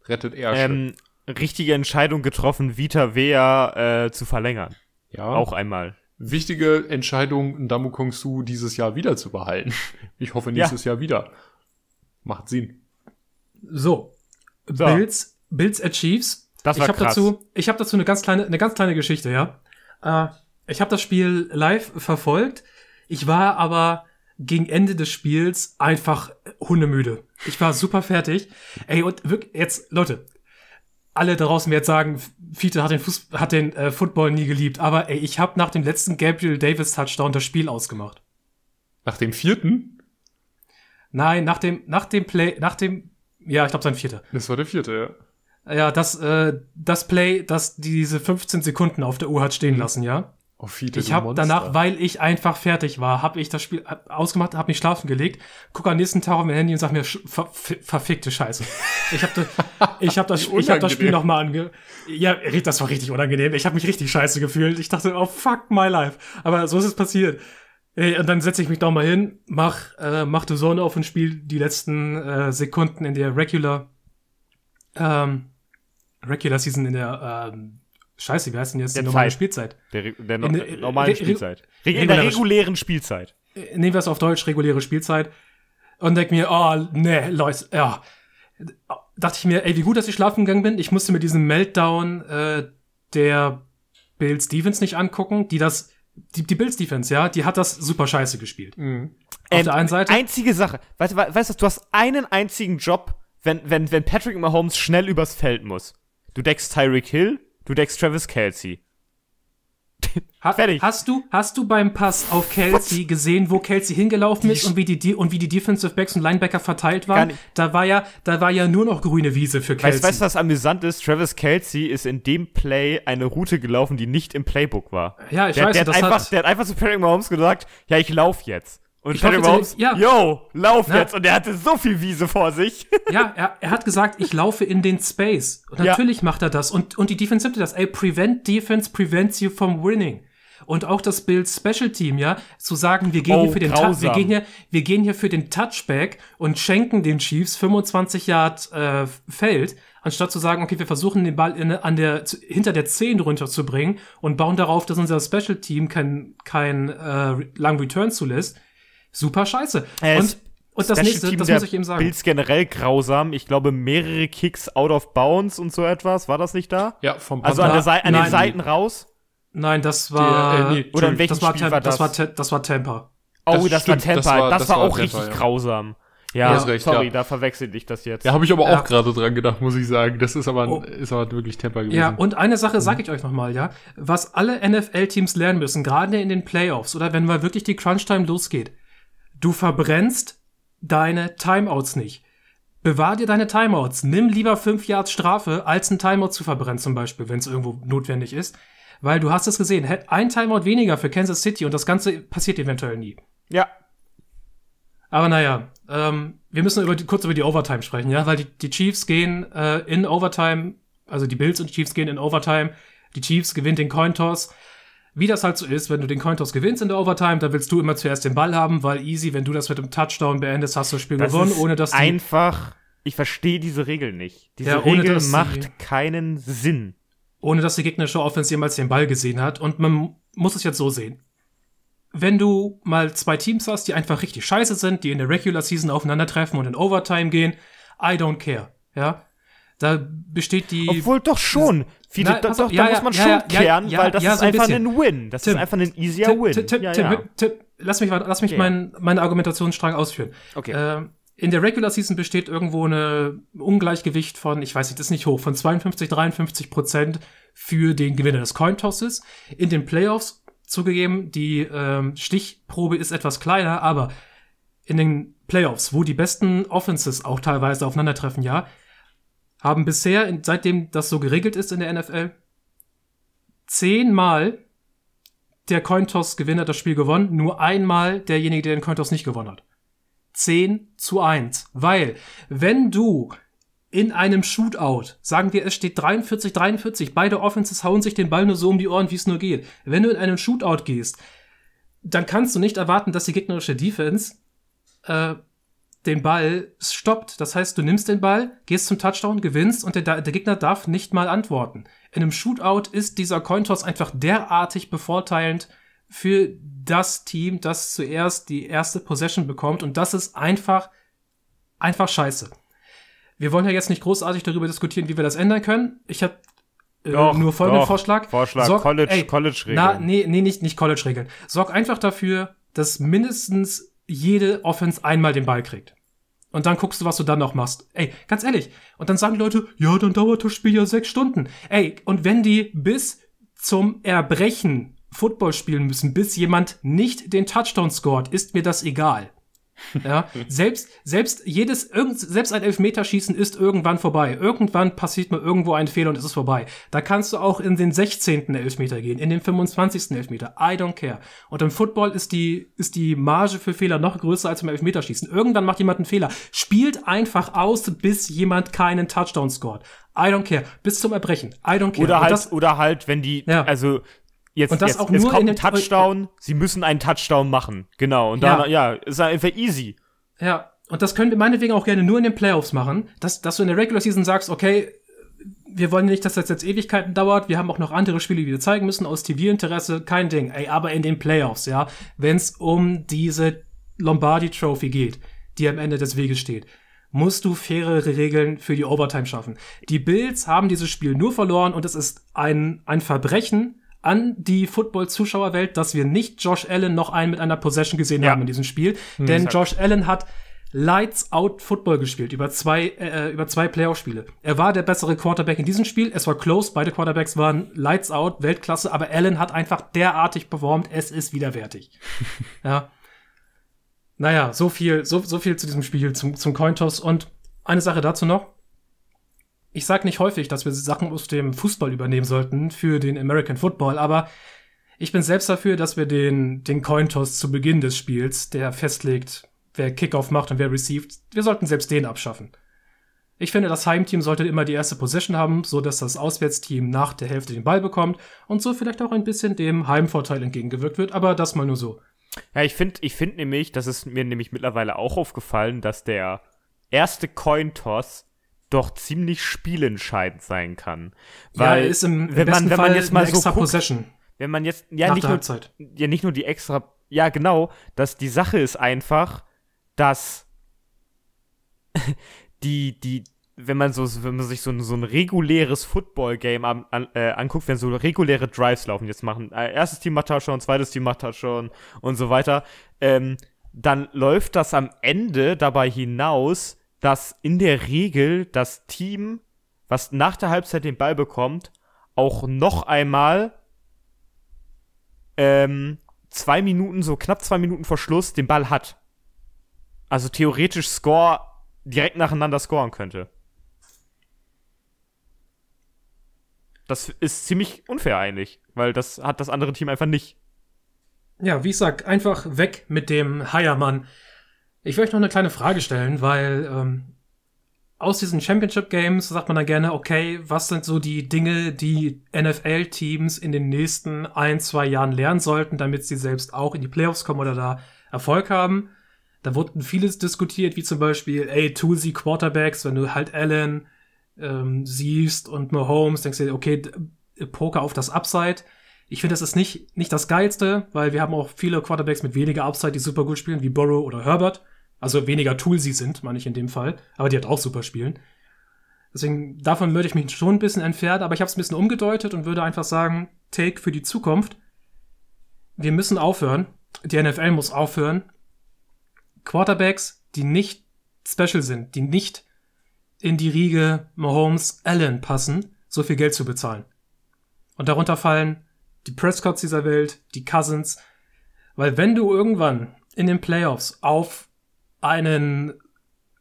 Rettet Ärsche. Ähm, richtige Entscheidung getroffen, Vita Vea äh, zu verlängern. ja. Auch einmal. Wichtige Entscheidung, Ndamu Kong Su dieses Jahr wieder zu behalten. Ich hoffe nächstes Jahr wieder. Macht Sinn. So. So. Bills, Bills at Chiefs. Das war ich habe dazu, ich habe dazu eine ganz kleine, eine ganz kleine Geschichte, ja. Äh, ich habe das Spiel live verfolgt. Ich war aber gegen Ende des Spiels einfach hundemüde. Ich war super fertig. Ey, und wirklich, jetzt, Leute, alle draußen werden jetzt sagen, Fiete hat den, Fuß, hat den äh, Football nie geliebt, aber ey, ich habe nach dem letzten Gabriel Davis Touchdown das Spiel ausgemacht. Nach dem vierten, Nein, nach dem, nach dem Play, nach dem, ja, ich glaube sein vierter. das war der vierte, ja. Ja, das, äh, das Play, das diese 15 Sekunden auf der Uhr hat stehen lassen, ja. Ich habe danach, weil ich einfach fertig war, habe ich das Spiel ausgemacht, habe mich schlafen gelegt, gucke am nächsten Tag auf mein Handy und sag mir ver ver verfickte Scheiße. Ich habe ich hab das, ich hab das Spiel noch mal ange. Ja, das war richtig unangenehm. Ich habe mich richtig scheiße gefühlt. Ich dachte, oh fuck my life. Aber so ist es passiert. Und dann setze ich mich da mal hin, mach, äh, mach die Sonne auf und spiel die letzten äh, Sekunden in der Regular, ähm, Regular Season in der, ähm, Scheiße, wie heißt denn jetzt Der die normale Zeit. Spielzeit? Der, der no In der- normalen Re- Spielzeit. Re in der reguläre- regulären Spielzeit. Äh, nehmen wir es auf Deutsch, reguläre Spielzeit. Und denk mir, oh, nee, Leute, ja. Dachte ich mir, ey, wie gut, dass ich schlafen gegangen bin. Ich musste mir diesen Meltdown äh, der Bill Stevens nicht angucken, die das, die, die Bill Stevens, ja, die hat das super scheiße gespielt. Mhm. Auf Ähm, der einen Seite. Einzige Sache. Weißt weißt du, du hast einen einzigen Job, wenn, wenn, wenn Patrick Mahomes schnell übers Feld muss. Du deckst Tyreek Hill, du deckst Travis Kelsey. Ha fertig. Hast du, hast du beim Pass auf Kelsey gesehen, wo Kelsey hingelaufen ist und wie die, und wie die Defensive Backs und Linebacker verteilt waren? Da war ja, da war ja nur noch grüne Wiese für Kelsey. Weißt du, weißt, du, was amüsant ist? Travis Kelsey ist in dem Play eine Route gelaufen, die nicht im Playbook war. Ja, ich der, weiß, der, hat das einfach, hat- der hat einfach zu Patrick Mahomes gesagt, ja, ich lauf jetzt. Und Ich jetzt Mahomes, ja. yo, lauf Na. jetzt. Und der hatte so viel Wiese vor sich. Ja, er, er hat gesagt, ich laufe in den Space. Und Ja. natürlich macht er das. Und, und die Defense nimmt das. Ey, prevent defense prevents you from winning. Und auch das Bild Special Team, ja, zu sagen, wir gehen Oh, hier für den wir gehen hier, wir gehen hier für den Touchback und schenken den Chiefs 25 Yard äh, Feld, anstatt zu sagen, okay, wir versuchen den Ball in, an der zu- hinter der 10 runterzubringen und bauen darauf, dass unser Special Team kein kein äh, langen Return zulässt. Super scheiße. Äh, und und das nächste, Team das muss ich eben sagen. Bills generell grausam. Ich glaube, mehrere Kicks out of bounds und so etwas. War das nicht da? Ja, vom Also an, Panther. der Sei an den Nein. Seiten raus? Nein, das war. Der, äh, nee, Oder in welchem das war, Spiel war das? das? war, das war Tampa. oh, Das das, war das Tampa. war- Das, das war auch Tampa, richtig ja. grausam. Ja, hast recht, sorry, ja. da verwechsel ich das jetzt. Ja, habe ich aber Ja. auch gerade dran gedacht, muss ich sagen. Das ist aber, Oh. ist aber wirklich Temper gewesen. Ja, und eine Sache sage ich euch nochmal, ja. Was alle NFL-Teams lernen müssen, gerade in den Playoffs oder wenn mal wirklich die Crunch-Time losgeht, du verbrennst deine Timeouts nicht. Bewahr dir deine Timeouts. Nimm lieber fünf Yards Strafe, als ein Timeout zu verbrennen, zum Beispiel, wenn es irgendwo notwendig ist. Weil du hast es gesehen, ein Timeout weniger für Kansas City und das Ganze passiert eventuell nie. ja. Aber naja, ähm, wir müssen über die, kurz über die Overtime sprechen, ja, weil die, die Chiefs gehen äh, in Overtime, also die Bills und die Chiefs gehen in Overtime. Die Chiefs gewinnt den Cointoss. Wie das halt so ist, wenn du den Cointoss gewinnst in der Overtime, dann willst du immer zuerst den Ball haben, weil easy, wenn du das mit einem Touchdown beendest, hast du das Spiel Das gewonnen, ohne dass einfach. Ich verstehe diese Regel nicht. Diese Ja, Regel dass macht keinen Sinn. ohne dass die gegnerische Offense jemals den Ball gesehen hat. Und man muss es jetzt so sehen. Wenn du mal zwei Teams hast, die einfach richtig scheiße sind, die in der Regular Season aufeinandertreffen und in Overtime gehen, I don't care. Ja, da besteht die. Obwohl doch schon. Viele, Nein, doch, auf, ja, da ja, muss man ja, schon kehren, weil das ist so ein einfach bisschen. ein Win. Das Tim, ist einfach ein easier Tim, Win. Tim, Tim, Tim, lass mich, lass mich mein, meine Argumentationsstrang ausführen. Okay. Ähm, in der Regular Season besteht irgendwo eine Ungleichgewicht von, ich weiß nicht, das ist nicht hoch, von 52, 53 Prozent für den Gewinner des Cointosses. In den Playoffs, zugegeben, die ähm, Stichprobe ist etwas kleiner, aber in den Playoffs, wo die besten Offenses auch teilweise aufeinandertreffen, ja, haben bisher, seitdem das so geregelt ist in der NFL, zehnmal der Cointoss-Gewinner das Spiel gewonnen, nur einmal derjenige, der den Cointoss nicht gewonnen hat. 10 zu 1. Weil, wenn du in einem Shootout, sagen wir, es steht 43, 43, beide Offenses hauen sich den Ball nur so um die Ohren, wie es nur geht. Wenn du in einen Shootout gehst, dann kannst du nicht erwarten, dass die gegnerische Defense äh, den Ball stoppt. Das heißt, du nimmst den Ball, gehst zum Touchdown, gewinnst und der, der Gegner darf nicht mal antworten. In einem Shootout ist dieser Cointoss einfach derartig bevorteilend für das Team, das zuerst die erste Possession bekommt und das ist einfach, einfach scheiße. Wir wollen ja jetzt nicht großartig darüber diskutieren, wie wir das ändern können. Ich habe äh, nur folgenden doch. Vorschlag. Vorschlag, Sorg, College, ey, College-Regeln. Na, nee, nee, nicht, nicht College-Regeln. Sorg einfach dafür, dass mindestens jede Offense einmal den Ball kriegt. Und dann guckst du, was du dann noch machst. Ey, ganz ehrlich. Und dann sagen die Leute, ja, dann dauert das Spiel ja sechs Stunden. Ey, und wenn die bis zum Erbrechen Football spielen müssen, bis jemand nicht den Touchdown scored, ist mir das egal. Ja, selbst, selbst jedes, irgend, selbst ein Elfmeterschießen ist irgendwann vorbei. Irgendwann passiert mal irgendwo ein Fehler und es ist vorbei. Da kannst du auch in den 16. Elfmeter gehen, in den 25. Elfmeter. I don't care. Und im Football ist die, ist die Marge für Fehler noch größer als im Elfmeterschießen. Irgendwann macht jemand einen Fehler. Spielt einfach aus, bis jemand keinen Touchdown scored. I don't care. Bis zum Erbrechen. I don't care. Oder halt, das, oder halt, wenn die, Ja. also jetzt, Und das jetzt auch es nur kommt in ein Touchdown, sie müssen einen Touchdown machen. Genau. Und dann, ja, ist einfach easy. Ja, und das können wir meinetwegen auch gerne nur in den Playoffs machen, dass, dass du in der Regular Season sagst, okay, wir wollen nicht, dass das jetzt Ewigkeiten dauert, wir haben auch noch andere Spiele, die wir zeigen müssen, aus TV-Interesse, kein Ding. Ey, aber in den Playoffs, ja, wenn es um diese Lombardi Trophy geht, die am Ende des Weges steht, musst du fairere Regeln für die Overtime schaffen. Die Bills haben dieses Spiel nur verloren und es ist ein, ein Verbrechen an die Football-Zuschauerwelt, dass wir nicht Josh Allen noch einen mit einer Possession gesehen Ja. haben in diesem Spiel. Denn hat- Josh Allen hat Lights Out Football gespielt über zwei äh, über zwei Playoff-Spiele. Er war der bessere Quarterback in diesem Spiel. Es war close, beide Quarterbacks waren Lights Out, Weltklasse, aber Allen hat einfach derartig performt, es ist widerwärtig. ja. Naja, so viel, so, so viel zu diesem Spiel, zum, zum Cointoss. Und eine Sache dazu noch. Ich sag nicht häufig, dass wir Sachen aus dem Fußball übernehmen sollten für den American Football, aber ich bin selbst dafür, dass wir den, den Cointoss zu Beginn des Spiels, der festlegt, wer Kickoff macht und wer received, wir sollten selbst den abschaffen. Ich finde, das Heimteam sollte immer die erste Position haben, so dass das Auswärtsteam nach der Hälfte den Ball bekommt und so vielleicht auch ein bisschen dem Heimvorteil entgegengewirkt wird, aber das mal nur so. Ja, ich finde ich find nämlich, das ist mir nämlich mittlerweile auch aufgefallen, dass der erste Cointoss doch ziemlich spielentscheidend sein kann. Weil, ja, ist im, im wenn man, wenn Fall man jetzt mal so extra guckt, Possession wenn man jetzt, ja, nach nicht nur, Halbzeit. ja, nicht nur die extra, ja, genau, dass die Sache ist einfach, dass die, die, wenn man so, wenn man sich so ein, so ein reguläres Football-Game an, an, äh, anguckt, wenn so reguläre Drives laufen, jetzt machen, äh, erstes Team macht Touchdown, zweites Team macht Touchdown und so weiter, ähm, dann läuft das am Ende dabei hinaus, dass in der Regel das Team, was nach der Halbzeit den Ball bekommt, auch noch einmal ähm, zwei Minuten, so knapp zwei Minuten vor Schluss den Ball hat. Also theoretisch Score direkt nacheinander scoren könnte. Das ist ziemlich unfair eigentlich, weil das hat das andere Team einfach nicht. Ja, wie ich sag, einfach weg mit dem Heiermann. Ich möchte noch eine kleine Frage stellen, weil ähm, aus diesen Championship Games sagt man dann gerne, okay, was sind so die Dinge, die NFL-Teams in den nächsten ein, zwei Jahren lernen sollten, damit sie selbst auch in die Playoffs kommen oder da Erfolg haben. Da wurden vieles diskutiert, wie zum Beispiel, ey, Toolsy Quarterbacks, wenn du halt Allen ähm, siehst und Mahomes, denkst du dir, okay, d- Poker auf das Upside. Ich finde, das ist nicht, nicht das Geilste, weil wir haben auch viele Quarterbacks mit weniger Upside, die super gut spielen, wie Burrow oder Herbert. Also weniger Toolsy sind, meine ich in dem Fall. Aber die hat auch super spielen. Deswegen, davon würde ich mich schon ein bisschen entfernen, aber ich habe es ein bisschen umgedeutet und würde einfach sagen, Take für die Zukunft. Wir müssen aufhören. Die NFL muss aufhören. Quarterbacks, die nicht special sind, die nicht in die Riege Mahomes Allen passen, so viel Geld zu bezahlen. Und darunter fallen die Prescotts dieser Welt, die Cousins, weil wenn du irgendwann in den Playoffs auf einen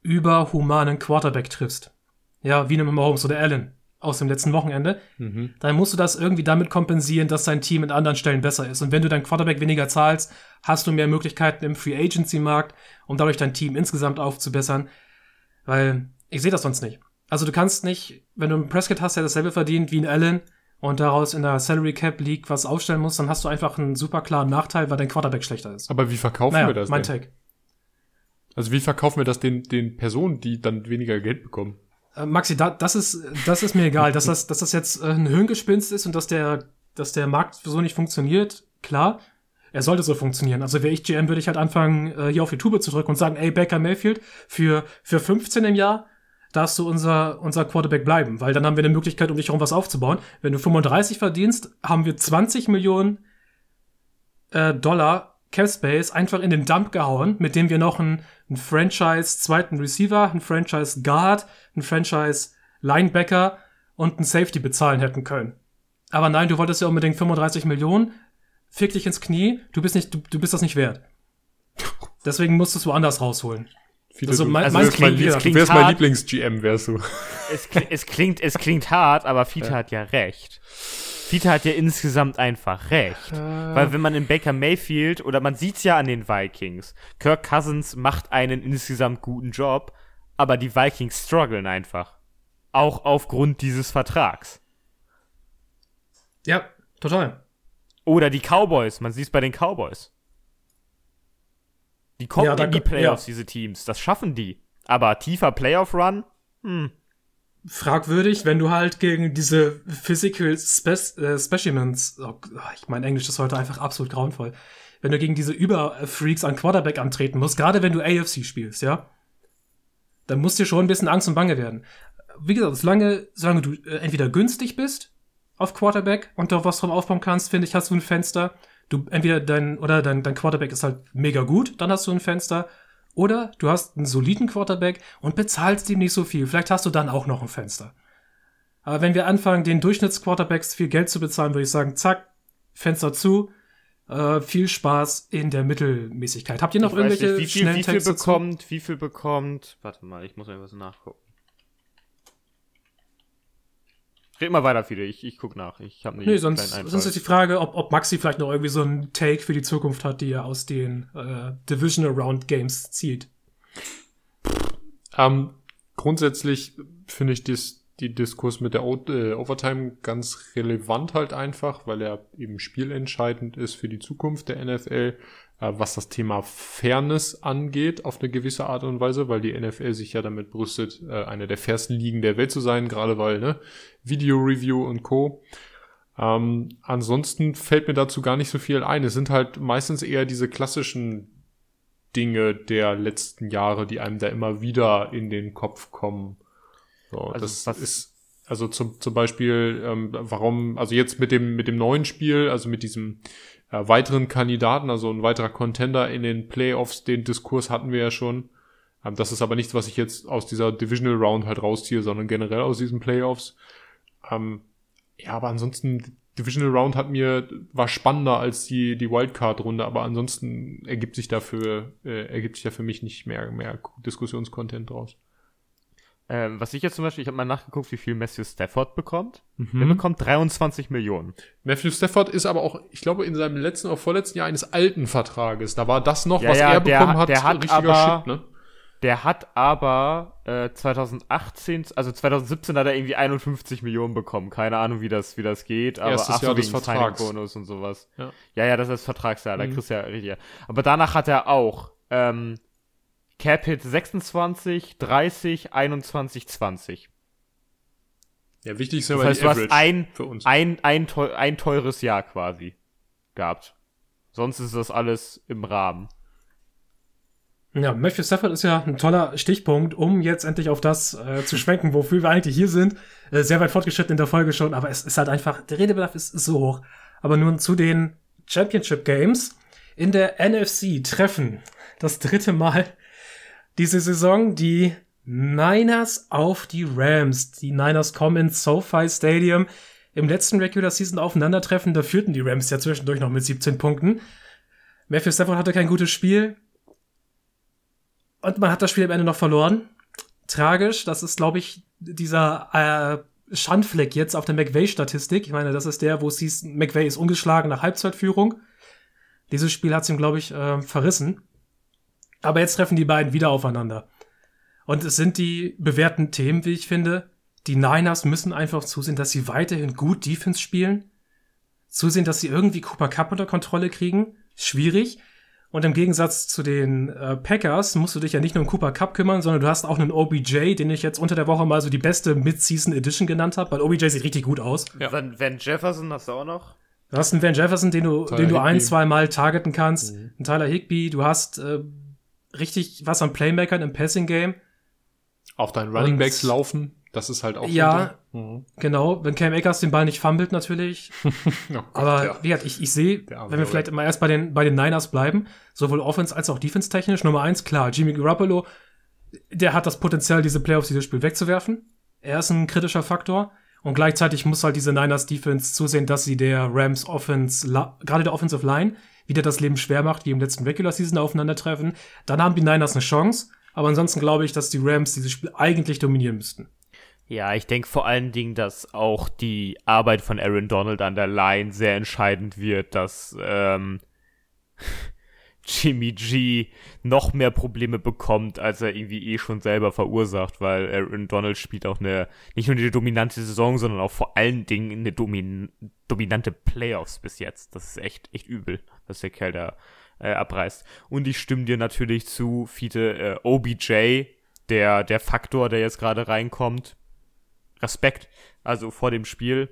überhumanen Quarterback triffst, ja, wie einem Mahomes oder Allen aus dem letzten Wochenende, Mhm. dann musst du das irgendwie damit kompensieren, dass dein Team in anderen Stellen besser ist. Und wenn du dein Quarterback weniger zahlst, hast du mehr Möglichkeiten im Free Agency Markt, um dadurch dein Team insgesamt aufzubessern. Weil ich sehe das sonst nicht. Also du kannst nicht, wenn du einen Prescott hast, der dasselbe verdient wie ein Allen und daraus in der Salary Cap League was aufstellen musst, dann hast du einfach einen super klaren Nachteil, weil dein Quarterback schlechter ist. Aber wie verkaufen naja, wir das mein denn? Take. Also wie verkaufen wir das den, den Personen, die dann weniger Geld bekommen? Äh, Maxi, da, das ist, das ist mir egal, dass das, dass das jetzt äh, ein Hirngespinst ist und dass der, dass der Markt so nicht funktioniert. Klar, er sollte so funktionieren. Also wäre ich GM, würde ich halt anfangen, äh, hier auf die Tube zu drücken und sagen, ey, Baker Mayfield, für, für 15 im Jahr darfst du unser, unser Quarterback bleiben, weil dann haben wir eine Möglichkeit, um dich herum was aufzubauen. Wenn du 35 verdienst, haben wir 20 Millionen äh, Dollar Cap Space einfach in den Dump gehauen, mit dem wir noch einen, einen Franchise zweiten Receiver, einen Franchise Guard, einen Franchise Linebacker und einen Safety bezahlen hätten können. Aber nein, du wolltest ja unbedingt 35 Millionen, fick dich ins Knie, du bist nicht, du, du bist das nicht wert. Deswegen musst du es woanders rausholen. Viele Also mein- mein wärst mein, klingt- Lieb- das du wärst klingt mein hart. Lieblings-GM, wärst du. Es, kli- es, klingt, es klingt hart, aber Fiete hat ja recht. Fiete hat ja insgesamt einfach recht. Weil wenn man in Baker Mayfield, oder man sieht's ja an den Vikings, Kirk Cousins macht einen insgesamt guten Job, aber die Vikings strugglen einfach. Auch aufgrund dieses Vertrags. Ja, total. Oder die Cowboys, man sieht's bei den Cowboys. Die kommen Ja, in die Playoffs, ja. diese Teams. Das schaffen die. Aber tiefer Playoff-Run? Hm. fragwürdig, wenn du halt gegen diese Physical Spe äh, Specimens, oh, ich mein Englisch ist heute einfach absolut grauenvoll, wenn du gegen diese Überfreaks an Quarterback antreten musst, gerade wenn du AFC spielst, ja, dann muss dir schon ein bisschen Angst und Bange werden. Wie gesagt, solange, solange du äh, entweder günstig bist auf Quarterback und da was drauf aufbauen kannst, finde ich, hast du ein Fenster. Du entweder dein oder dein, dein Quarterback ist halt mega gut, dann hast du ein Fenster. Oder du hast einen soliden Quarterback und bezahlst ihm nicht so viel. Vielleicht hast du dann auch noch ein Fenster. Aber wenn wir anfangen, den Durchschnittsquarterbacks viel Geld zu bezahlen, würde ich sagen, zack, Fenster zu. Äh, viel Spaß in der Mittelmäßigkeit. Habt ihr noch Ich irgendwelche nicht, wie viel, wie viel bekommt, wie viel bekommt, warte mal, ich muss mal was nachgucken. Red mal weiter, Fide, ich, ich guck nach. Ich habe Nee, sonst, sonst ist die Frage, ob, ob Maxi vielleicht noch irgendwie so einen Take für die Zukunft hat, die er aus den äh, Divisional Round Games zieht. Ähm, grundsätzlich finde ich dies, die Diskurs mit der o äh, Overtime ganz relevant halt einfach, weil er eben spielentscheidend ist für die Zukunft der NFL, was das Thema Fairness angeht auf eine gewisse Art und Weise, weil die NFL sich ja damit brüstet, äh, eine der fairsten Ligen der Welt zu sein, gerade weil, ne, Video Review und Co. Ähm, ansonsten fällt mir dazu gar nicht so viel ein. Es sind halt meistens eher diese klassischen Dinge der letzten Jahre, die einem da immer wieder in den Kopf kommen. So, Also das was- ist also zum, zum Beispiel, ähm, warum, also jetzt mit dem, mit dem neuen Spiel, also mit diesem äh, weiteren Kandidaten, also ein weiterer Contender in den Playoffs, den Diskurs hatten wir ja schon. Ähm, das ist aber nichts, was ich jetzt aus dieser Divisional Round halt rausziehe, sondern generell aus diesen Playoffs. Ähm, ja, aber ansonsten, Divisional Round hat mir, war spannender als die, die Wildcard-Runde, aber ansonsten ergibt sich dafür, äh, ergibt sich da für mich nicht mehr, mehr Diskussionscontent draus. Ähm, was ich jetzt zum Beispiel, ich habe mal nachgeguckt, wie viel Matthew Stafford bekommt. Mhm. Der bekommt 23 Millionen. Matthew Stafford ist aber auch, ich glaube, in seinem letzten oder vorletzten Jahr eines alten Vertrages. Da war das noch, Ja, was ja, er der bekommen hat- hat, der hat richtiger aber- Shit, ne? Der hat aber äh, 2018, also 2017 hat er irgendwie 51 Millionen bekommen. Keine Ahnung, wie das, wie das geht. Aber Erstes ach so, Jahr des wegen Vertrags. Signing-Bonus und sowas. Ja. ja, ja, das ist Vertragsjahr. Da Mhm. kriegst du ja richtig. Aber danach hat er auch ähm, Cap Hit 26, 30, 21, 20. Ja, wichtig ist ja Das aber heißt, die du hast ein, für uns. ein, ein, teu ein teures Jahr quasi gehabt. Sonst ist das alles im Rahmen. Ja, Matthew Stafford ist ja ein toller Stichpunkt, um jetzt endlich auf das äh, zu schwenken, wofür wir eigentlich hier sind. Äh, sehr weit fortgeschritten in der Folge schon, aber es ist halt einfach, der Redebedarf ist, ist so hoch. Aber nun zu den Championship Games. In der NFC treffen das dritte Mal diese Saison die Niners auf die Rams. Die Niners kommen ins SoFi Stadium. Im letzten Regular Season Aufeinandertreffen, da führten die Rams ja zwischendurch noch mit 17 Punkten. Matthew Stafford hatte kein gutes Spiel. Und man hat das Spiel am Ende noch verloren. Tragisch. Das ist, glaube ich, dieser äh, Schandfleck jetzt auf der McVay-Statistik. Ich meine, das ist der, wo es hieß, McVay ist ungeschlagen nach Halbzeitführung. Dieses Spiel hat es ihm, glaube ich, äh, verrissen. Aber jetzt treffen die beiden wieder aufeinander. Und es sind die bewährten Themen, wie ich finde. Die Niners müssen einfach zusehen, dass sie weiterhin gut Defense spielen. Zusehen, dass sie irgendwie Cooper Cup unter Kontrolle kriegen. Schwierig. Und im Gegensatz zu den äh, Packers musst du dich ja nicht nur um Cooper Cup kümmern, sondern du hast auch einen OBJ, den ich jetzt unter der Woche mal so die beste Mid-Season Edition genannt habe, weil OBJ sieht richtig gut aus. Ja. Van, Van Jefferson hast du auch noch? Du hast einen Van Jefferson, den du, den du ein, zwei Mal targeten kannst. Mhm. Einen Tyler Higby, du hast äh, richtig was an Playmakern im Passing-Game. Auf deinen Running Backs laufen. Das ist halt auch Ja, mhm. genau. Wenn Cam Akers den Ball nicht fummelt, natürlich. oh Gott, Aber ja. wie gesagt, ich, ich sehe, wenn wir vielleicht immer erst bei den, bei den Niners bleiben, sowohl Offense als auch Defense-technisch, Nummer eins, klar, Jimmy Garoppolo, der hat das Potenzial, diese Playoffs, dieses Spiel wegzuwerfen. Er ist ein kritischer Faktor. Und gleichzeitig muss halt diese Niners Defense zusehen, dass sie der Rams Offense, gerade der Offensive Line, wieder das Leben schwer macht, wie im letzten Regular Season aufeinandertreffen. Dann haben die Niners eine Chance. Aber ansonsten glaube ich, dass die Rams dieses Spiel eigentlich dominieren müssten. Ja, ich denke vor allen Dingen, dass auch die Arbeit von Aaron Donald an der Line sehr entscheidend wird, dass ähm, Jimmy G noch mehr Probleme bekommt, als er irgendwie eh schon selber verursacht, weil Aaron Donald spielt auch eine, nicht nur eine dominante Saison, sondern auch vor allen Dingen eine domin dominante Playoffs bis jetzt. Das ist echt, echt übel, dass der Kerl da äh, abreißt. Und ich stimme dir natürlich zu, Fiete, äh, OBJ, der, der Faktor, der jetzt gerade reinkommt, Respekt. Also vor dem Spiel.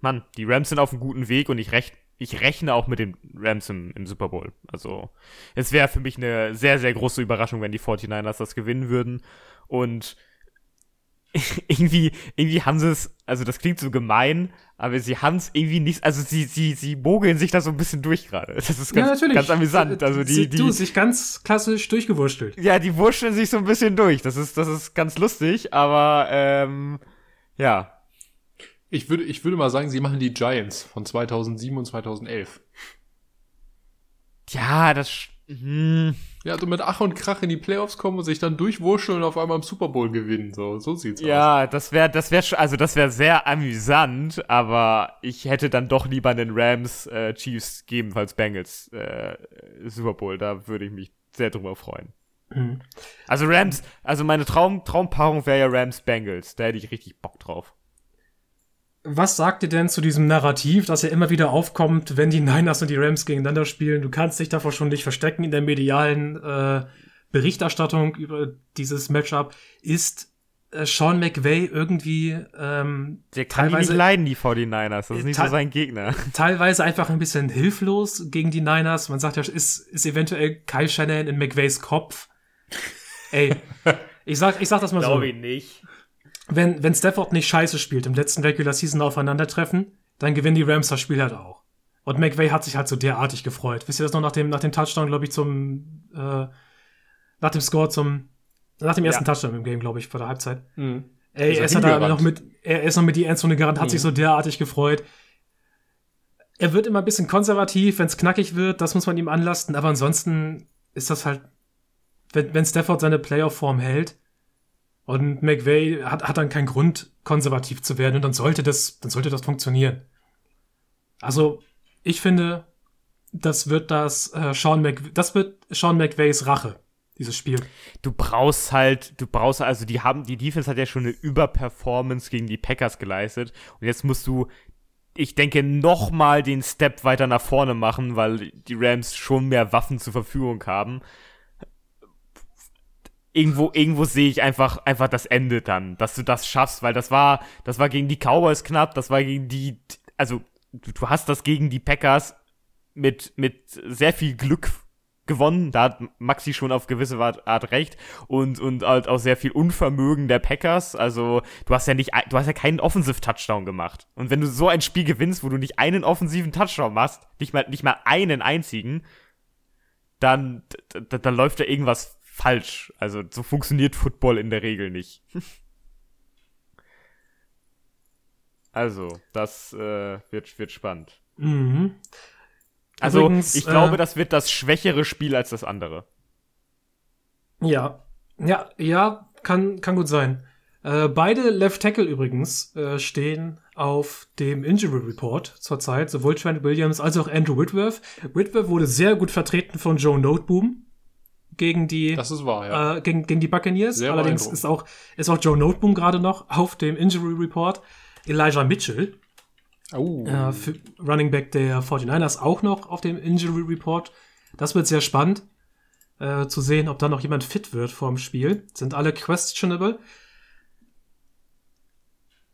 Mann, die Rams sind auf einem guten Weg und ich, rech ich rechne auch mit den Rams im, im Super Bowl. Also es wäre für mich eine sehr, sehr große Überraschung, wenn die 49ers das gewinnen würden. Und irgendwie, irgendwie haben sie es, also das klingt so gemein, aber sie haben es irgendwie nicht, also sie, sie, sie mogeln sich da so ein bisschen durch gerade. Das ist ganz, ja, ganz amüsant. Also die, sie, die, du, sich ganz klassisch durchgewurschtelt. Ja, die wurschteln sich so ein bisschen durch. Das ist, das ist ganz lustig, aber ähm, ja. Ich würde, ich würde mal sagen, sie machen die Giants von 2007 und 2011. Ja, das, hm. Ja, so mit Ach und Krach in die Playoffs kommen und sich dann durchwurscheln und auf einmal im Super Bowl gewinnen. So, so sieht's ja, aus. Ja, das wäre, das wäre, also das wäre sehr amüsant, aber ich hätte dann doch lieber einen Rams äh, Chiefs gegebenenfalls Bengals äh, Super Bowl. Da würde ich mich sehr drüber freuen. Mhm. Also Rams, also meine Traum, Traumpaarung wäre ja Rams Bengals. Da hätte ich richtig Bock drauf. Was sagt ihr denn zu diesem Narrativ, das ja immer wieder aufkommt, wenn die Niners und die Rams gegeneinander spielen? Du kannst dich davor schon nicht verstecken in der medialen äh, Berichterstattung über dieses Matchup. Ist äh, Sean McVay irgendwie ähm, Der kann teilweise, die nicht leiden, die 49ers. Das ist nicht so sein Gegner. Teilweise einfach ein bisschen hilflos gegen die Niners. Man sagt ja, ist, ist eventuell Kyle Shannon in McVays Kopf. Ey, ich sag, ich sag das mal Glaube so. Glaube ich nicht wenn, wenn Stafford nicht scheiße spielt im letzten Regular Season aufeinandertreffen, dann gewinnen die Rams das Spiel halt auch. Und McVay hat sich halt so derartig gefreut. Wisst ihr das noch nach dem, nach dem Touchdown, glaube ich, zum, äh, nach dem Score zum, nach dem ersten ja. Touchdown im Game, glaube ich, vor der Halbzeit. Mhm. Ey, er ist, er da noch mit, er ist noch mit die Endzone gerannt, hat mhm. sich so derartig gefreut. Er wird immer ein bisschen konservativ, wenn es knackig wird, das muss man ihm anlasten, aber ansonsten ist das halt, wenn, wenn Stafford seine Playoff-Form hält, und McVay hat, hat dann keinen Grund, konservativ zu werden und dann sollte das, dann sollte das funktionieren. Also, ich finde, das wird das äh, Sean Mc, das wird Sean McVays Rache, dieses Spiel. Du brauchst halt, du brauchst also die haben, die Defense hat ja schon eine Überperformance gegen die Packers geleistet und jetzt musst du, ich denke, noch mal den Step weiter nach vorne machen, weil die Rams schon mehr Waffen zur Verfügung haben irgendwo, irgendwo sehe ich einfach, einfach das Ende dann, dass du das schaffst, weil das war, das war gegen die Cowboys knapp, das war gegen die, also du, du hast das gegen die Packers mit, mit sehr viel Glück gewonnen. Da hat Maxi schon auf gewisse Art recht und und halt auch sehr viel Unvermögen der Packers. Also du hast ja nicht, du hast ja keinen Offensive Touchdown gemacht. Und wenn du so ein Spiel gewinnst, wo du nicht einen offensiven Touchdown machst, nicht mal nicht mal einen einzigen, dann dann läuft da irgendwas falsch. Also so funktioniert Football in der Regel nicht. also, das äh, wird, wird spannend. Mhm. Also, Übrigens, ich glaube, äh, das wird das schwächere Spiel als das andere. Ja. Ja, ja, kann, kann gut sein. Äh, beide Left Tackle übrigens äh, stehen auf dem Injury Report zurzeit, sowohl Trent Williams als auch Andrew Whitworth. Whitworth wurde sehr gut vertreten von Joe Noteboom gegen die, Das ist wahr, ja. äh, gegen, gegen die Buccaneers. Sehr Allerdings ist auch, ist auch Joe Noteboom gerade noch auf dem Injury Report. Elijah Mitchell, oh. äh, Running Back der 49ers, auch noch auf dem Injury Report. Das wird sehr spannend äh, zu sehen, ob da noch jemand fit wird vorm Spiel. Sind alle questionable.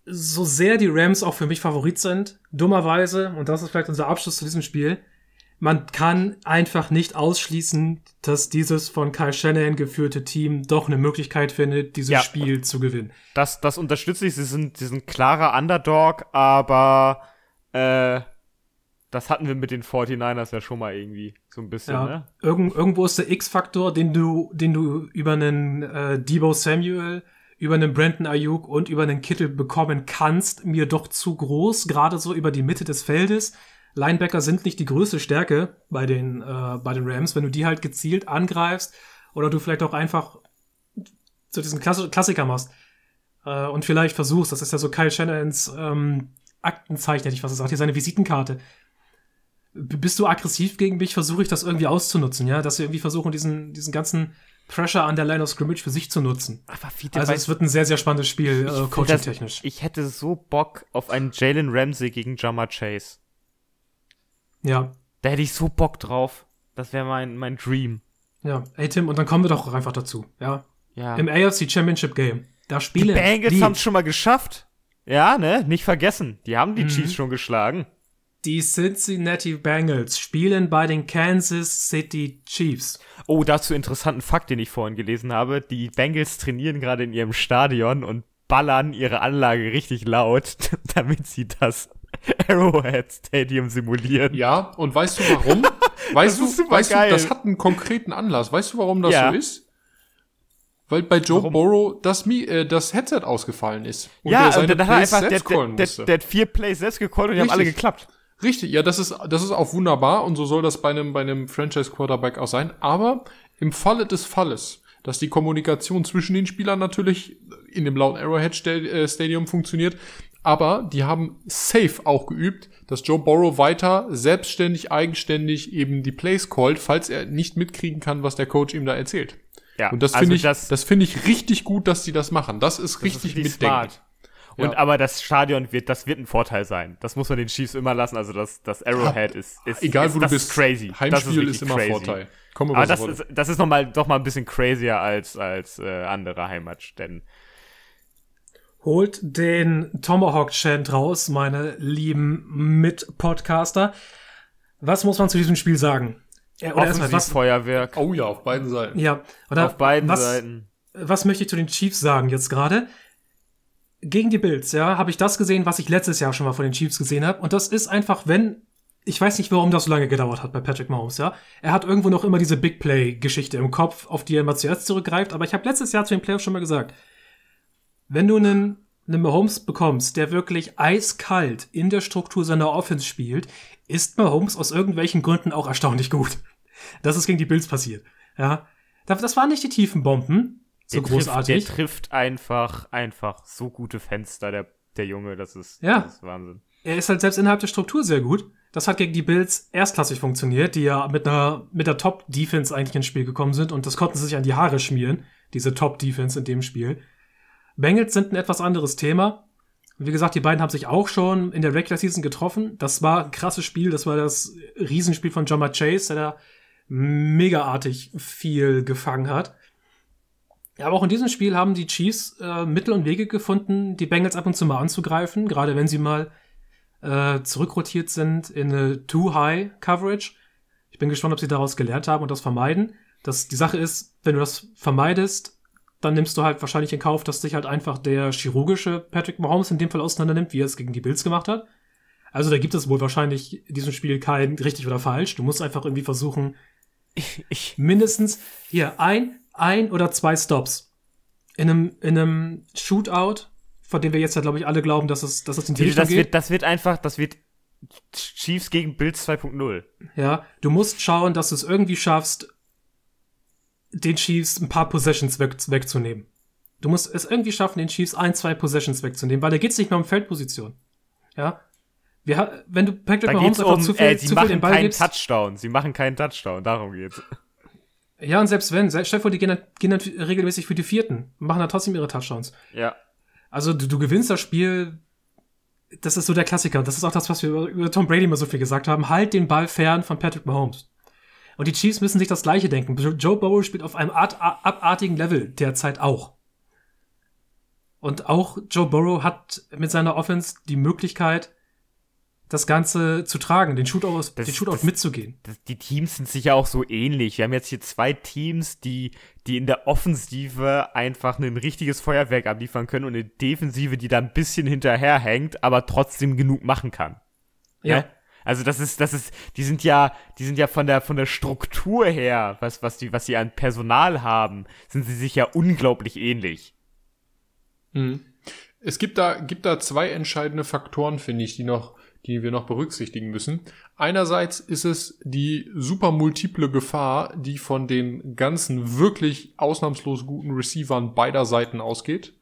So sehr die Rams auch für mich Favorit sind, dummerweise, und das ist vielleicht unser Abschluss zu diesem Spiel, man kann einfach nicht ausschließen, dass dieses von Kyle Shanahan geführte Team doch eine Möglichkeit findet, dieses Ja. Spiel zu gewinnen. Das, das unterstütze ich. Sie sind, sie sind klarer Underdog, aber äh, das hatten wir mit den 49ers ja schon mal irgendwie so ein bisschen, Ja, ne? irgend, irgendwo ist der X-Faktor, den du, den du über einen äh, Debo Samuel, über einen Brandon Ayuk und über einen Kittel bekommen kannst, mir doch zu groß, gerade so über die Mitte des Feldes. Linebacker sind nicht die größte Stärke bei den, äh, bei den Rams, wenn du die halt gezielt angreifst oder du vielleicht auch einfach so diesen Klass Klassiker machst äh, und vielleicht versuchst, das ist ja so Kyle Shanahans ähm, Aktenzeichen, hätte ich was gesagt, hier seine Visitenkarte. B- Bist du aggressiv gegen mich, versuche ich das irgendwie auszunutzen, ja, dass wir irgendwie versuchen, diesen, diesen ganzen Pressure an der Line of Scrimmage für sich zu nutzen. Aber wie der Also es wird ein sehr, sehr spannendes Spiel, äh, coaching-technisch. Ich hätte so Bock auf einen Jalen Ramsey gegen Jamar Chase. Ja, Da hätte ich so Bock drauf. Das wäre mein, mein Dream. ja. Ey, Tim, und dann kommen wir doch einfach dazu, ja. Ja. Im AFC Championship Game, da die spielen Bengals die, haben es schon mal geschafft. Ja, ne? Nicht vergessen. Die haben die Mhm. Chiefs schon geschlagen. die Cincinnati Bengals spielen bei den Kansas City Chiefs. Oh, dazu interessanten Fakt, den ich vorhin gelesen habe. Die Bengals trainieren gerade in ihrem Stadion und ballern ihre Anlage richtig laut, damit sie das Arrowhead Stadium simulieren. Ja, und weißt du warum? Weißt Das du, weißt geil. du, das hat einen konkreten Anlass. Weißt du, warum das Ja. so ist? Weil bei Joe Warum? Burrow das, Mi äh, das Headset ausgefallen ist. Und ja, und dann hat er einfach, der, der, der, der hat vier Plays selbst gecallt und die haben alle Richtig. geklappt. Richtig, ja, das ist, das ist auch wunderbar und so soll das bei einem, bei einem Franchise-Quarterback auch sein. Aber im Falle des Falles, dass die Kommunikation zwischen den Spielern natürlich in dem lauten Arrowhead äh, Stadium funktioniert, aber die haben safe auch geübt, dass Joe Burrow weiter selbstständig, eigenständig eben die Plays callt, falls er nicht mitkriegen kann, was der Coach ihm da erzählt. Ja, Und das also finde ich, das- das, finde ich richtig gut, dass die das machen. Das ist Das richtig, ist richtig mitdenken. smart. Und Ja. aber das Stadion wird, das wird ein Vorteil sein. Das muss man den Chiefs immer lassen. Also das, das Arrowhead ist, ist Egal, ist, wo du bist. Ist crazy. das Heimspiel ist, richtig immer crazy. Vorteil. Komm Aber das ist, das ist noch mal, doch mal ein bisschen crazier als, als äh, andere Heimatstätten. Holt den Tomahawk-Chant raus, meine lieben Mit-Podcaster. Was muss man zu diesem Spiel sagen? Ja, oder erstmal, was, Offensivfeuerwerk. Oh ja, auf beiden Seiten. ja, oder auf beiden was, Seiten. was möchte ich zu den Chiefs sagen jetzt gerade? Gegen die Bills, ja, habe ich das gesehen, was ich letztes Jahr schon mal von den Chiefs gesehen habe. Und das ist einfach, wenn, ich weiß nicht, warum das so lange gedauert hat bei Patrick Mahomes, ja. Er hat irgendwo noch immer diese Big Play-Geschichte im Kopf, auf die er immer zuerst zurückgreift. Aber ich habe letztes Jahr zu den Playoffs schon mal gesagt, wenn du einen, einen Mahomes bekommst, der wirklich eiskalt in der Struktur seiner Offense spielt, ist Mahomes aus irgendwelchen Gründen auch erstaunlich gut. Das ist gegen die Bills passiert, ja. Das waren nicht die tiefen Bomben, so der großartig. Trifft, der trifft einfach, einfach so gute Fenster, der, der Junge. Das ist, Ja. das ist Wahnsinn. er ist halt selbst innerhalb der Struktur sehr gut. Das hat gegen die Bills erstklassig funktioniert, die ja mit einer mit der Top-Defense eigentlich ins Spiel gekommen sind und das konnten sie sich an die Haare schmieren, diese Top-Defense in dem Spiel. Bengals sind ein etwas anderes Thema. Wie gesagt, die beiden haben sich auch schon in der Regular Season getroffen. Das war ein krasses Spiel. Das war das Riesenspiel von Jamar Chase, der da megaartig viel gefangen hat. Aber auch in diesem Spiel haben die Chiefs äh, Mittel und Wege gefunden, die Bengals ab und zu mal anzugreifen, gerade wenn sie mal äh, zurückrotiert sind in eine Too-High-Coverage. Ich bin gespannt, ob sie daraus gelernt haben und das vermeiden. Das, die Sache ist, wenn du das vermeidest, dann nimmst du halt wahrscheinlich in Kauf, dass dich halt einfach der chirurgische Patrick Mahomes in dem Fall auseinander nimmt, wie er es gegen die Bills gemacht hat. Also da gibt es wohl wahrscheinlich in diesem Spiel kein richtig oder falsch. Du musst einfach irgendwie versuchen, Ich, mindestens hier ein, ein oder zwei Stops in einem, in einem Shootout, von dem wir jetzt ja, glaube ich, alle glauben, dass es, dass es in die Richtung das geht. wird, das wird einfach, das wird Chiefs gegen Bills 2.0. Ja, du musst schauen, dass du es irgendwie schaffst, den Chiefs ein paar Possessions weg, wegzunehmen. Du musst es irgendwie schaffen, den Chiefs ein, zwei Possessions wegzunehmen, weil da geht's nicht mehr um Feldposition. Ja. Wir, wenn du Patrick Da Mahomes einfach um, zu viel, äh, sie zu viel den machen Ball keinen gibst, Touchdown. Sie machen keinen Touchdown, darum geht's. Ja, und selbst wenn, stell dir vor, die gehen dann, gehen dann regelmäßig für die Vierten, machen dann trotzdem ihre Touchdowns. Ja. Also du, du gewinnst das Spiel, das ist so der Klassiker. Das ist auch das, was wir über, über Tom Brady immer so viel gesagt haben. Halt den Ball fern von Patrick Mahomes. Und die Chiefs müssen sich das Gleiche denken. Joe Burrow spielt auf einem art, abartigen Level derzeit auch. Und auch Joe Burrow hat mit seiner Offense die Möglichkeit, das Ganze zu tragen, den Shootout, das, den Shootout das, mitzugehen. Das, die Teams sind sich ja auch so ähnlich. Wir haben jetzt hier zwei Teams, die, die in der Offensive einfach ein richtiges Feuerwerk abliefern können und eine Defensive, die da ein bisschen hinterherhängt, aber trotzdem genug machen kann. Ja. ja? Also das ist, das ist, die sind ja, die sind ja von der, von der Struktur her, was, was die, was sie an Personal haben, sind sie sich ja unglaublich ähnlich. Mhm. Es gibt da, gibt da zwei entscheidende Faktoren, finde ich, die noch, die wir noch berücksichtigen müssen. Einerseits ist es die super multiple Gefahr, die von den ganzen wirklich ausnahmslos guten Receivern beider Seiten ausgeht.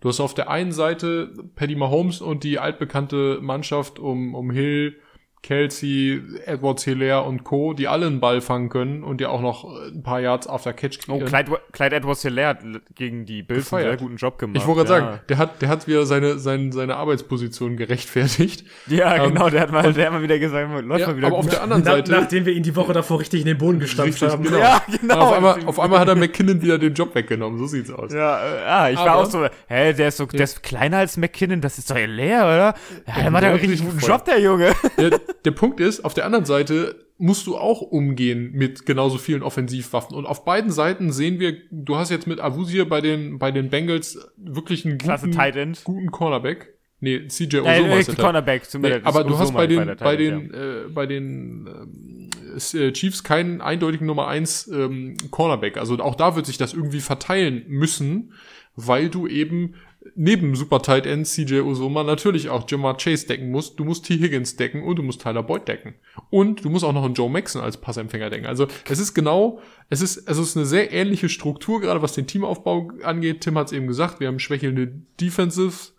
Du hast auf der einen Seite Paddy Mahomes und die altbekannte Mannschaft um, um Hill, Kelsey, Edwards Hilaire und Co., die alle einen Ball fangen können und ja auch noch ein paar Yards after Catch kriegen. Oh, Clyde, Clyde Edwards Hilaire hat gegen die Bills einen sehr guten Job gemacht. Ich wollte gerade ja. sagen, der hat, der hat wieder seine, seine, seine Arbeitsposition gerechtfertigt. Ja, ähm, genau, der hat mal, der hat mal wieder gesagt, läuft ja, mal wieder aber gut. auf der anderen Seite. Nach, nachdem wir ihn die Woche davor richtig in den Boden gestampft haben. Genau. Ja, genau. Auf einmal, auf einmal hat er McKinnon wieder den Job weggenommen, so sieht's aus. Ja, äh, ah, ich aber, war auch so, hä, der ist so, der ist kleiner als McKinnon, das ist doch Hilaire, oder? Ja, der macht ja einen richtig guten Job, der Junge. Der, der Punkt ist, auf der anderen Seite musst du auch umgehen mit genauso vielen Offensivwaffen. Und auf beiden Seiten sehen wir, du hast jetzt mit Avusir bei den, bei den Bengals wirklich einen guten, guten Cornerback. Nee, CJ Ozoma äh, ist Cornerback, zum nee, Aber du hast bei den, bei, den, ja. äh, bei den äh, Chiefs keinen eindeutigen Nummer eins ähm, Cornerback. Also auch da wird sich das irgendwie verteilen müssen, weil du eben neben Super Tight End CJ Usoma natürlich auch Jamar Chase decken musst. Du musst T. Higgins decken und du musst Tyler Boyd decken. Und du musst auch noch einen Joe Maxon als Passempfänger decken. Also es ist genau, es ist, es ist eine sehr ähnliche Struktur, gerade was den Teamaufbau angeht. Tim hat es eben gesagt, wir haben schwächelnde Defensives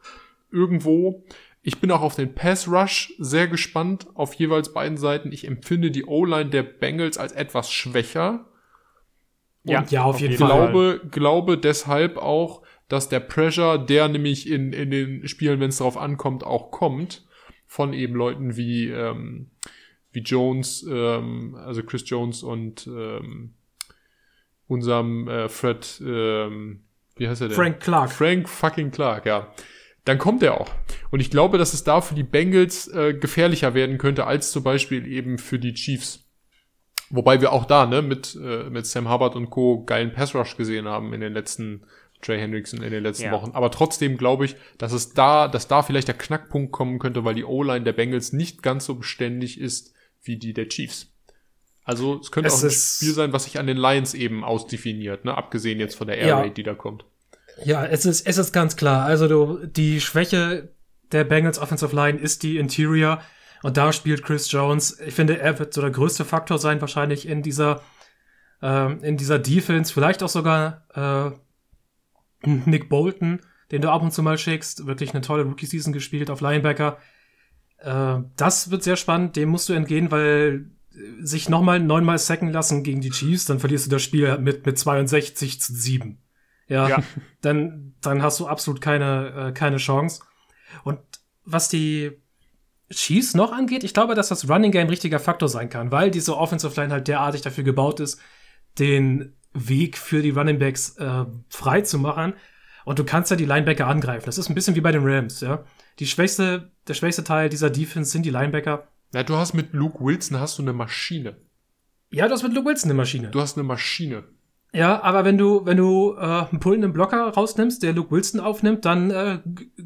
irgendwo. Ich bin auch auf den Pass Rush sehr gespannt auf jeweils beiden Seiten. Ich empfinde die O-Line der Bengals als etwas schwächer. Ja, ja, auf jeden Fall. Glaube, glaube deshalb auch, dass der Pressure, der nämlich in, in den Spielen, wenn es darauf ankommt, auch kommt, von eben Leuten wie, ähm, wie Jones, ähm, also Chris Jones und ähm, unserem äh, Fred, ähm, wie heißt er denn? Frank Clark. Frank fucking Clark, ja. Dann kommt er auch. Und ich glaube, dass es da für die Bengals äh, gefährlicher werden könnte, als zum Beispiel eben für die Chiefs. Wobei wir auch da, ne, mit, äh, mit Sam Hubbard und Co. geilen Pass Rush gesehen haben in den letzten Trey Hendrickson in den letzten ja. Wochen. Aber trotzdem glaube ich, dass es da, dass da vielleicht der Knackpunkt kommen könnte, weil die O-Line der Bengals nicht ganz so beständig ist wie die der Chiefs. Also es könnte es auch ein Spiel sein, was sich an den Lions eben ausdefiniert, ne? abgesehen jetzt von der Air Raid, ja. die da kommt. Ja, es ist, es ist ganz klar. Also du, die Schwäche der Bengals Offensive Line ist die Interior und da spielt Chris Jones. Ich finde, er wird so der größte Faktor sein wahrscheinlich in dieser äh, in dieser Defense, vielleicht auch sogar äh, Nick Bolton, den du ab und zu mal schickst, wirklich eine tolle Rookie-Season gespielt auf Linebacker. Äh, das wird sehr spannend, dem musst du entgehen, weil sich nochmal neunmal sacken lassen gegen die Chiefs, dann verlierst du das Spiel mit, mit 62 zu 7. Ja, ja. Dann, dann hast du absolut keine, äh, keine Chance. Und was die Chiefs noch angeht, ich glaube, dass das Running Game ein richtiger Faktor sein kann, weil diese Offensive Line halt derartig dafür gebaut ist, den Weg für die Running Backs äh, frei zu machen. Und du kannst ja die Linebacker angreifen. Das ist ein bisschen wie bei den Rams, ja. Die schwächste, der schwächste Teil dieser Defense sind die Linebacker. Ja, du hast mit Luke Wilson hast du eine Maschine. Ja, du hast mit Luke Wilson eine Maschine. Du hast eine Maschine. Ja, aber wenn du, wenn du äh, einen pullenden Blocker rausnimmst, der Luke Wilson aufnimmt, dann äh,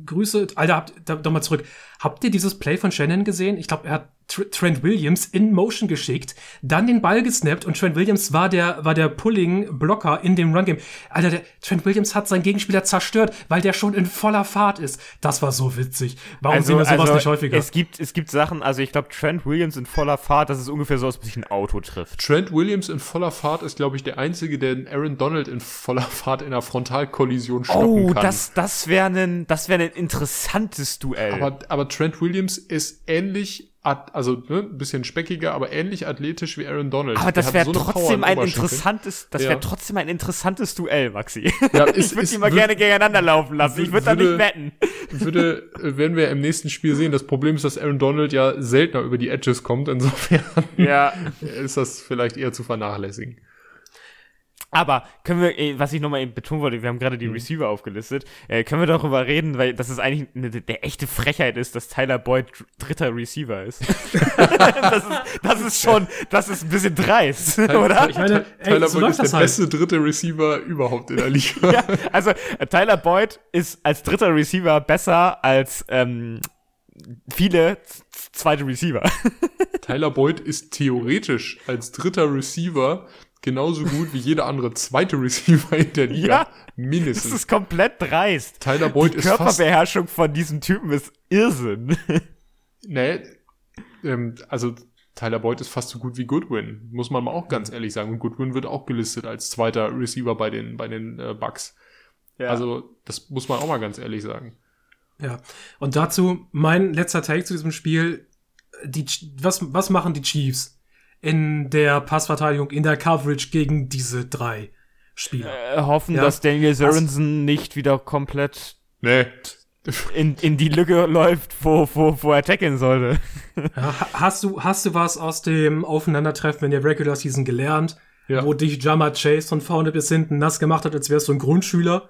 Grüße. Alter, habt, da, doch mal zurück. Habt ihr dieses Play von Shannon gesehen? Ich glaube, er hat Trent Williams in Motion geschickt, dann den Ball gesnappt und Trent Williams war der, war der Pulling-Blocker in dem Run-Game. Alter, der, Trent Williams hat seinen Gegenspieler zerstört, weil der schon in voller Fahrt ist. Das war so witzig. Warum also, sehen wir sowas also, nicht häufiger? Es gibt, es gibt Sachen, also ich glaube, Trent Williams in voller Fahrt, das ist ungefähr so, als ob sich ein Auto trifft. Trent Williams in voller Fahrt ist, glaube ich, der einzige, der Aaron Donald in voller Fahrt in einer Frontalkollision stoppen oh, kann. Oh, das, das wäre ein, das wäre ein interessantes Duell. Aber, aber Trent Williams ist ähnlich also ne, ein bisschen speckiger, aber ähnlich athletisch wie Aaron Donald. Aber das wäre so trotzdem ein interessantes, das Ja. wäre trotzdem ein interessantes Duell, Maxi. Ja, ich ist- würde ist- die mal gerne gegeneinander laufen lassen. Ich würde da nicht würde- wetten. Würde, äh, werden wir im nächsten Spiel sehen. Das Problem ist, dass Aaron Donald ja seltener über die Edges kommt. Insofern Ja. ist das vielleicht eher zu vernachlässigen. Aber können wir, äh, was ich nochmal eben betonen wollte, wir haben gerade Mhm. die Receiver aufgelistet, äh, können wir darüber reden, weil das ist eigentlich eine der echte Frechheit ist, dass Tyler Boyd dr- dritter Receiver ist. das ist. Das ist schon, das ist ein bisschen dreist, oder? Ich meine, ey, Tyler so Boyd ist der halt. beste dritte Receiver überhaupt in der Liga. Ja, also äh, Tyler Boyd ist als dritter Receiver besser als ähm, viele zweite Receiver. Tyler Boyd ist theoretisch als dritter Receiver genauso gut wie jeder andere zweite Receiver in der Liga. Ja. Das Mindestens. ist komplett dreist. Tyler Boyd Die ist fast Körperbeherrschung von diesem Typen ist Irrsinn. Nee, ähm, also Tyler Boyd ist fast so gut wie Goodwin, muss man mal auch ganz ehrlich sagen. Und Goodwin wird auch gelistet als zweiter Receiver bei den, bei den äh, Bucks. Ja. Also, das muss man auch mal ganz ehrlich sagen. Ja. Und dazu mein letzter Take zu diesem Spiel. Die, was, was machen die Chiefs in der Passverteidigung, in der Coverage gegen diese drei Spieler? äh, hoffen, Ja. dass Daniel Sorensen nicht wieder komplett Nee. in, in die Lücke läuft, wo, wo, wo er tackeln sollte. Ja, ha- hast du, hast du was aus dem Aufeinandertreffen in der Regular Season gelernt, Ja. wo dich Jammer Chase von vorne bis hinten nass gemacht hat, als wärst du ein Grundschüler?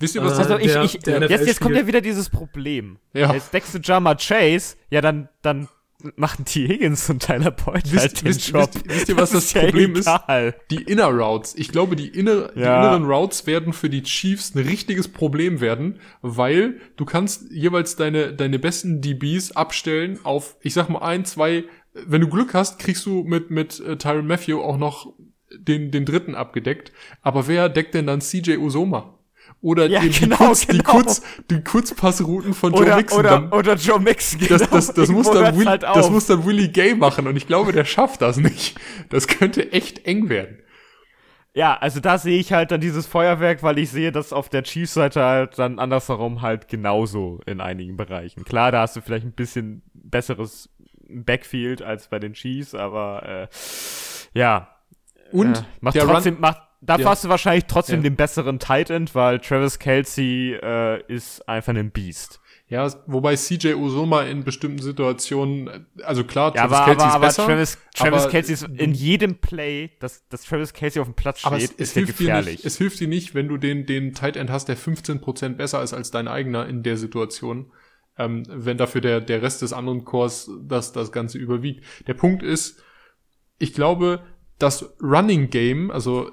Wisst ihr, was Äh, das Also ich, der- ich, der jetzt, jetzt kommt ja wieder dieses Problem. Ja. Jetzt deckst du Jama Chase, ja dann, dann machen T. Higgins und Tyler Boyd Wisst- halt den wisst- Job. wisst- wisst ihr, was das Problem ist? egal. Die Inner Routes. Ich glaube, die, inner, die Ja. inneren Routes werden für die Chiefs ein richtiges Problem werden, weil du kannst jeweils deine, deine besten DBs abstellen auf, ich sag mal, ein, zwei, wenn du Glück hast, kriegst du mit, mit äh, Tyron Matthew auch noch den, den dritten abgedeckt. Aber wer deckt denn dann CJ Usoma? Oder Ja, die, genau, die, Kurz, die, genau. Kurz, die Kurzpassrouten von Joe Oder, Mixon. oder, dann, oder Joe Mixon. das, genau. das, das, muss Irgendwo dann Will, halt das muss dann Willie Gay machen und ich glaube, der schafft das nicht. Das könnte echt eng werden. Ja, also da sehe ich halt dann dieses Feuerwerk, weil ich sehe, dass auf der Chiefs-Seite halt dann andersherum halt genauso in einigen Bereichen. Klar, da hast du vielleicht ein bisschen besseres Backfield als bei den Chiefs, aber äh, ja. Und äh, macht trotzdem, Run, macht, dafür Ja. hast du wahrscheinlich trotzdem Ja. den besseren Tight End, weil Travis Kelsey äh, ist einfach ein Beast. ja, wobei CJ Usoma in bestimmten Situationen, also klar, Ja, Travis aber, Kelce aber, ist aber besser, Travis, Travis aber- Kelsey ist in jedem Play, dass, dass Travis Kelsey auf dem Platz steht, es, es ist ja hilft dir gefährlich. nicht, es hilft dir nicht, wenn du den, den Tight End hast, der 15% besser ist als dein eigener in der Situation, ähm, wenn dafür der, der Rest des anderen Chors das, das Ganze überwiegt. Der Punkt ist, ich glaube, das Running Game, also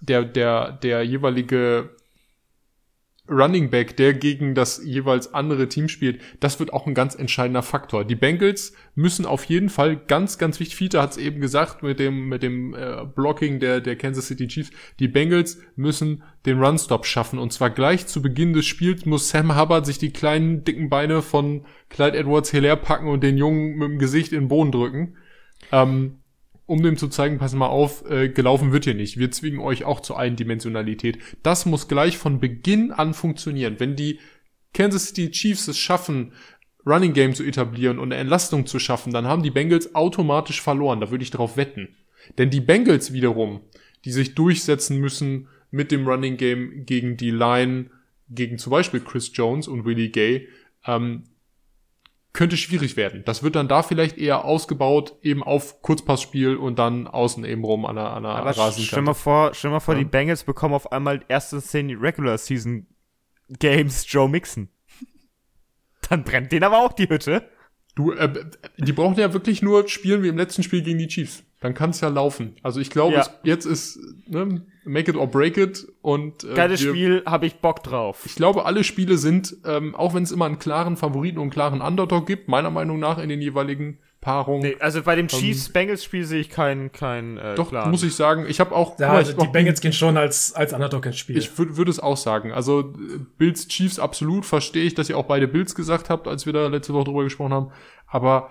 der, der, der jeweilige Running Back, der gegen das jeweils andere Team spielt, das wird auch ein ganz entscheidender Faktor. Die Bengals müssen auf jeden Fall ganz, ganz wichtig, Fiete hat es eben gesagt mit dem, mit dem äh, Blocking der, der Kansas City Chiefs, die Bengals müssen den Run-Stop schaffen und zwar gleich zu Beginn des Spiels muss Sam Hubbard sich die kleinen, dicken Beine von Clyde Edwards-Hilaire packen und den Jungen mit dem Gesicht in den Boden drücken. Ähm, um dem zu zeigen, pass mal auf, äh, gelaufen wird hier nicht. Wir zwingen euch auch zur Eindimensionalität. Das muss gleich von Beginn an funktionieren. Wenn die Kansas City Chiefs es schaffen, Running Game zu etablieren und eine Entlastung zu schaffen, dann haben die Bengals automatisch verloren. Da würde ich darauf wetten. Denn die Bengals wiederum, die sich durchsetzen müssen mit dem Running Game gegen die Line, gegen zum Beispiel Chris Jones und Willie Gay, ähm, könnte schwierig werden. Das wird dann da vielleicht eher ausgebaut, eben auf Kurzpassspiel und dann außen eben rum an der, an der Aber Rasenkante. stell mal vor, stell mal vor, Ja. die Bengals bekommen auf einmal erste zehn Regular Season Games Joe Mixon. Dann brennt denen aber auch die Hütte. Du, äh, die brauchen ja wirklich nur spielen wie im letzten Spiel gegen die Chiefs. Dann kann es ja laufen. Also ich glaube, Ja. jetzt ist ne, make it or break it und äh, Geiles wir- Spiel, habe ich Bock drauf. Ich glaube, alle Spiele sind, ähm, auch wenn es immer einen klaren Favoriten und einen klaren Underdog gibt, meiner Meinung nach in den jeweiligen Paarungen. Nee, also bei dem Chiefs-Bengals-Spiel sehe ich keinen kein, äh, Doch, klaren. muss ich sagen, ich habe auch. Ja, mal, also die Bengals gehen schon als, als Underdog ins Spiel. Ich würde würd es auch sagen. Also äh, Bills Chiefs absolut verstehe ich, dass ihr auch beide Bills gesagt habt, als wir da letzte Woche drüber gesprochen haben. Aber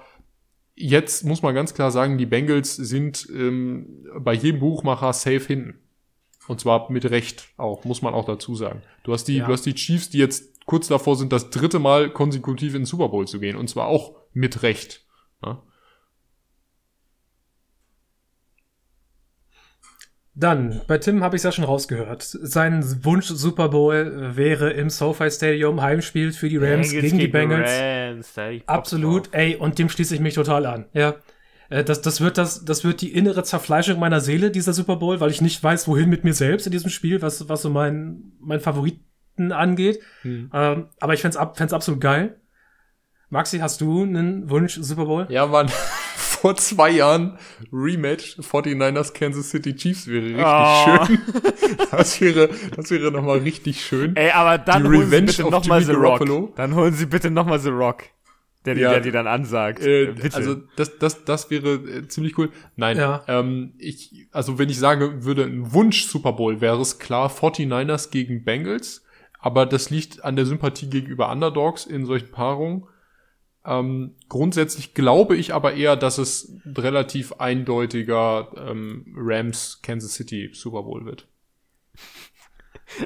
jetzt muss man ganz klar sagen, die Bengals sind ähm, bei jedem Buchmacher safe hinten. Und zwar mit Recht auch, muss man auch dazu sagen. Du hast die, Ja. du hast die Chiefs, die jetzt kurz davor sind, das dritte Mal konsekutiv in den Super Bowl zu gehen. Und zwar auch mit Recht. Ja? Dann, bei Tim habe ich es ja schon rausgehört. Sein Wunsch Super Bowl wäre im SoFi Stadium Heimspiel für die Rams Bengals gegen die Bengals. Rams, Absolut, drauf. ey, und dem schließe ich mich total an. Ja. Äh, Das, das, wird das, das wird die innere Zerfleischung meiner Seele, dieser Super Bowl, weil ich nicht weiß, wohin mit mir selbst in diesem Spiel, was, was so mein, mein Favoriten angeht. Hm. Ähm, aber ich fänd's, ab, fänd's absolut geil. Maxi, hast du einen Wunsch Super Bowl? Ja, Mann, vor zwei Jahren Rematch 49ers Kansas City Chiefs wäre richtig Oh. schön. Das wäre, das wäre nochmal richtig schön. Ey, aber dann Die holen Revenge Sie bitte nochmal The Rock. Dann holen Sie bitte nochmal The Rock. Der, die- Ja. der die dann ansagt. Äh, Bitte. also das, das, das wäre äh, ziemlich cool. Nein, Ja. ähm, ich, also wenn ich sagen würde, ein Wunsch Super Bowl wäre es klar 49ers gegen Bengals, aber das liegt an der Sympathie gegenüber Underdogs in solchen Paarungen. Ähm, grundsätzlich glaube ich aber eher, dass es relativ eindeutiger ähm, Rams Kansas City Super Bowl wird.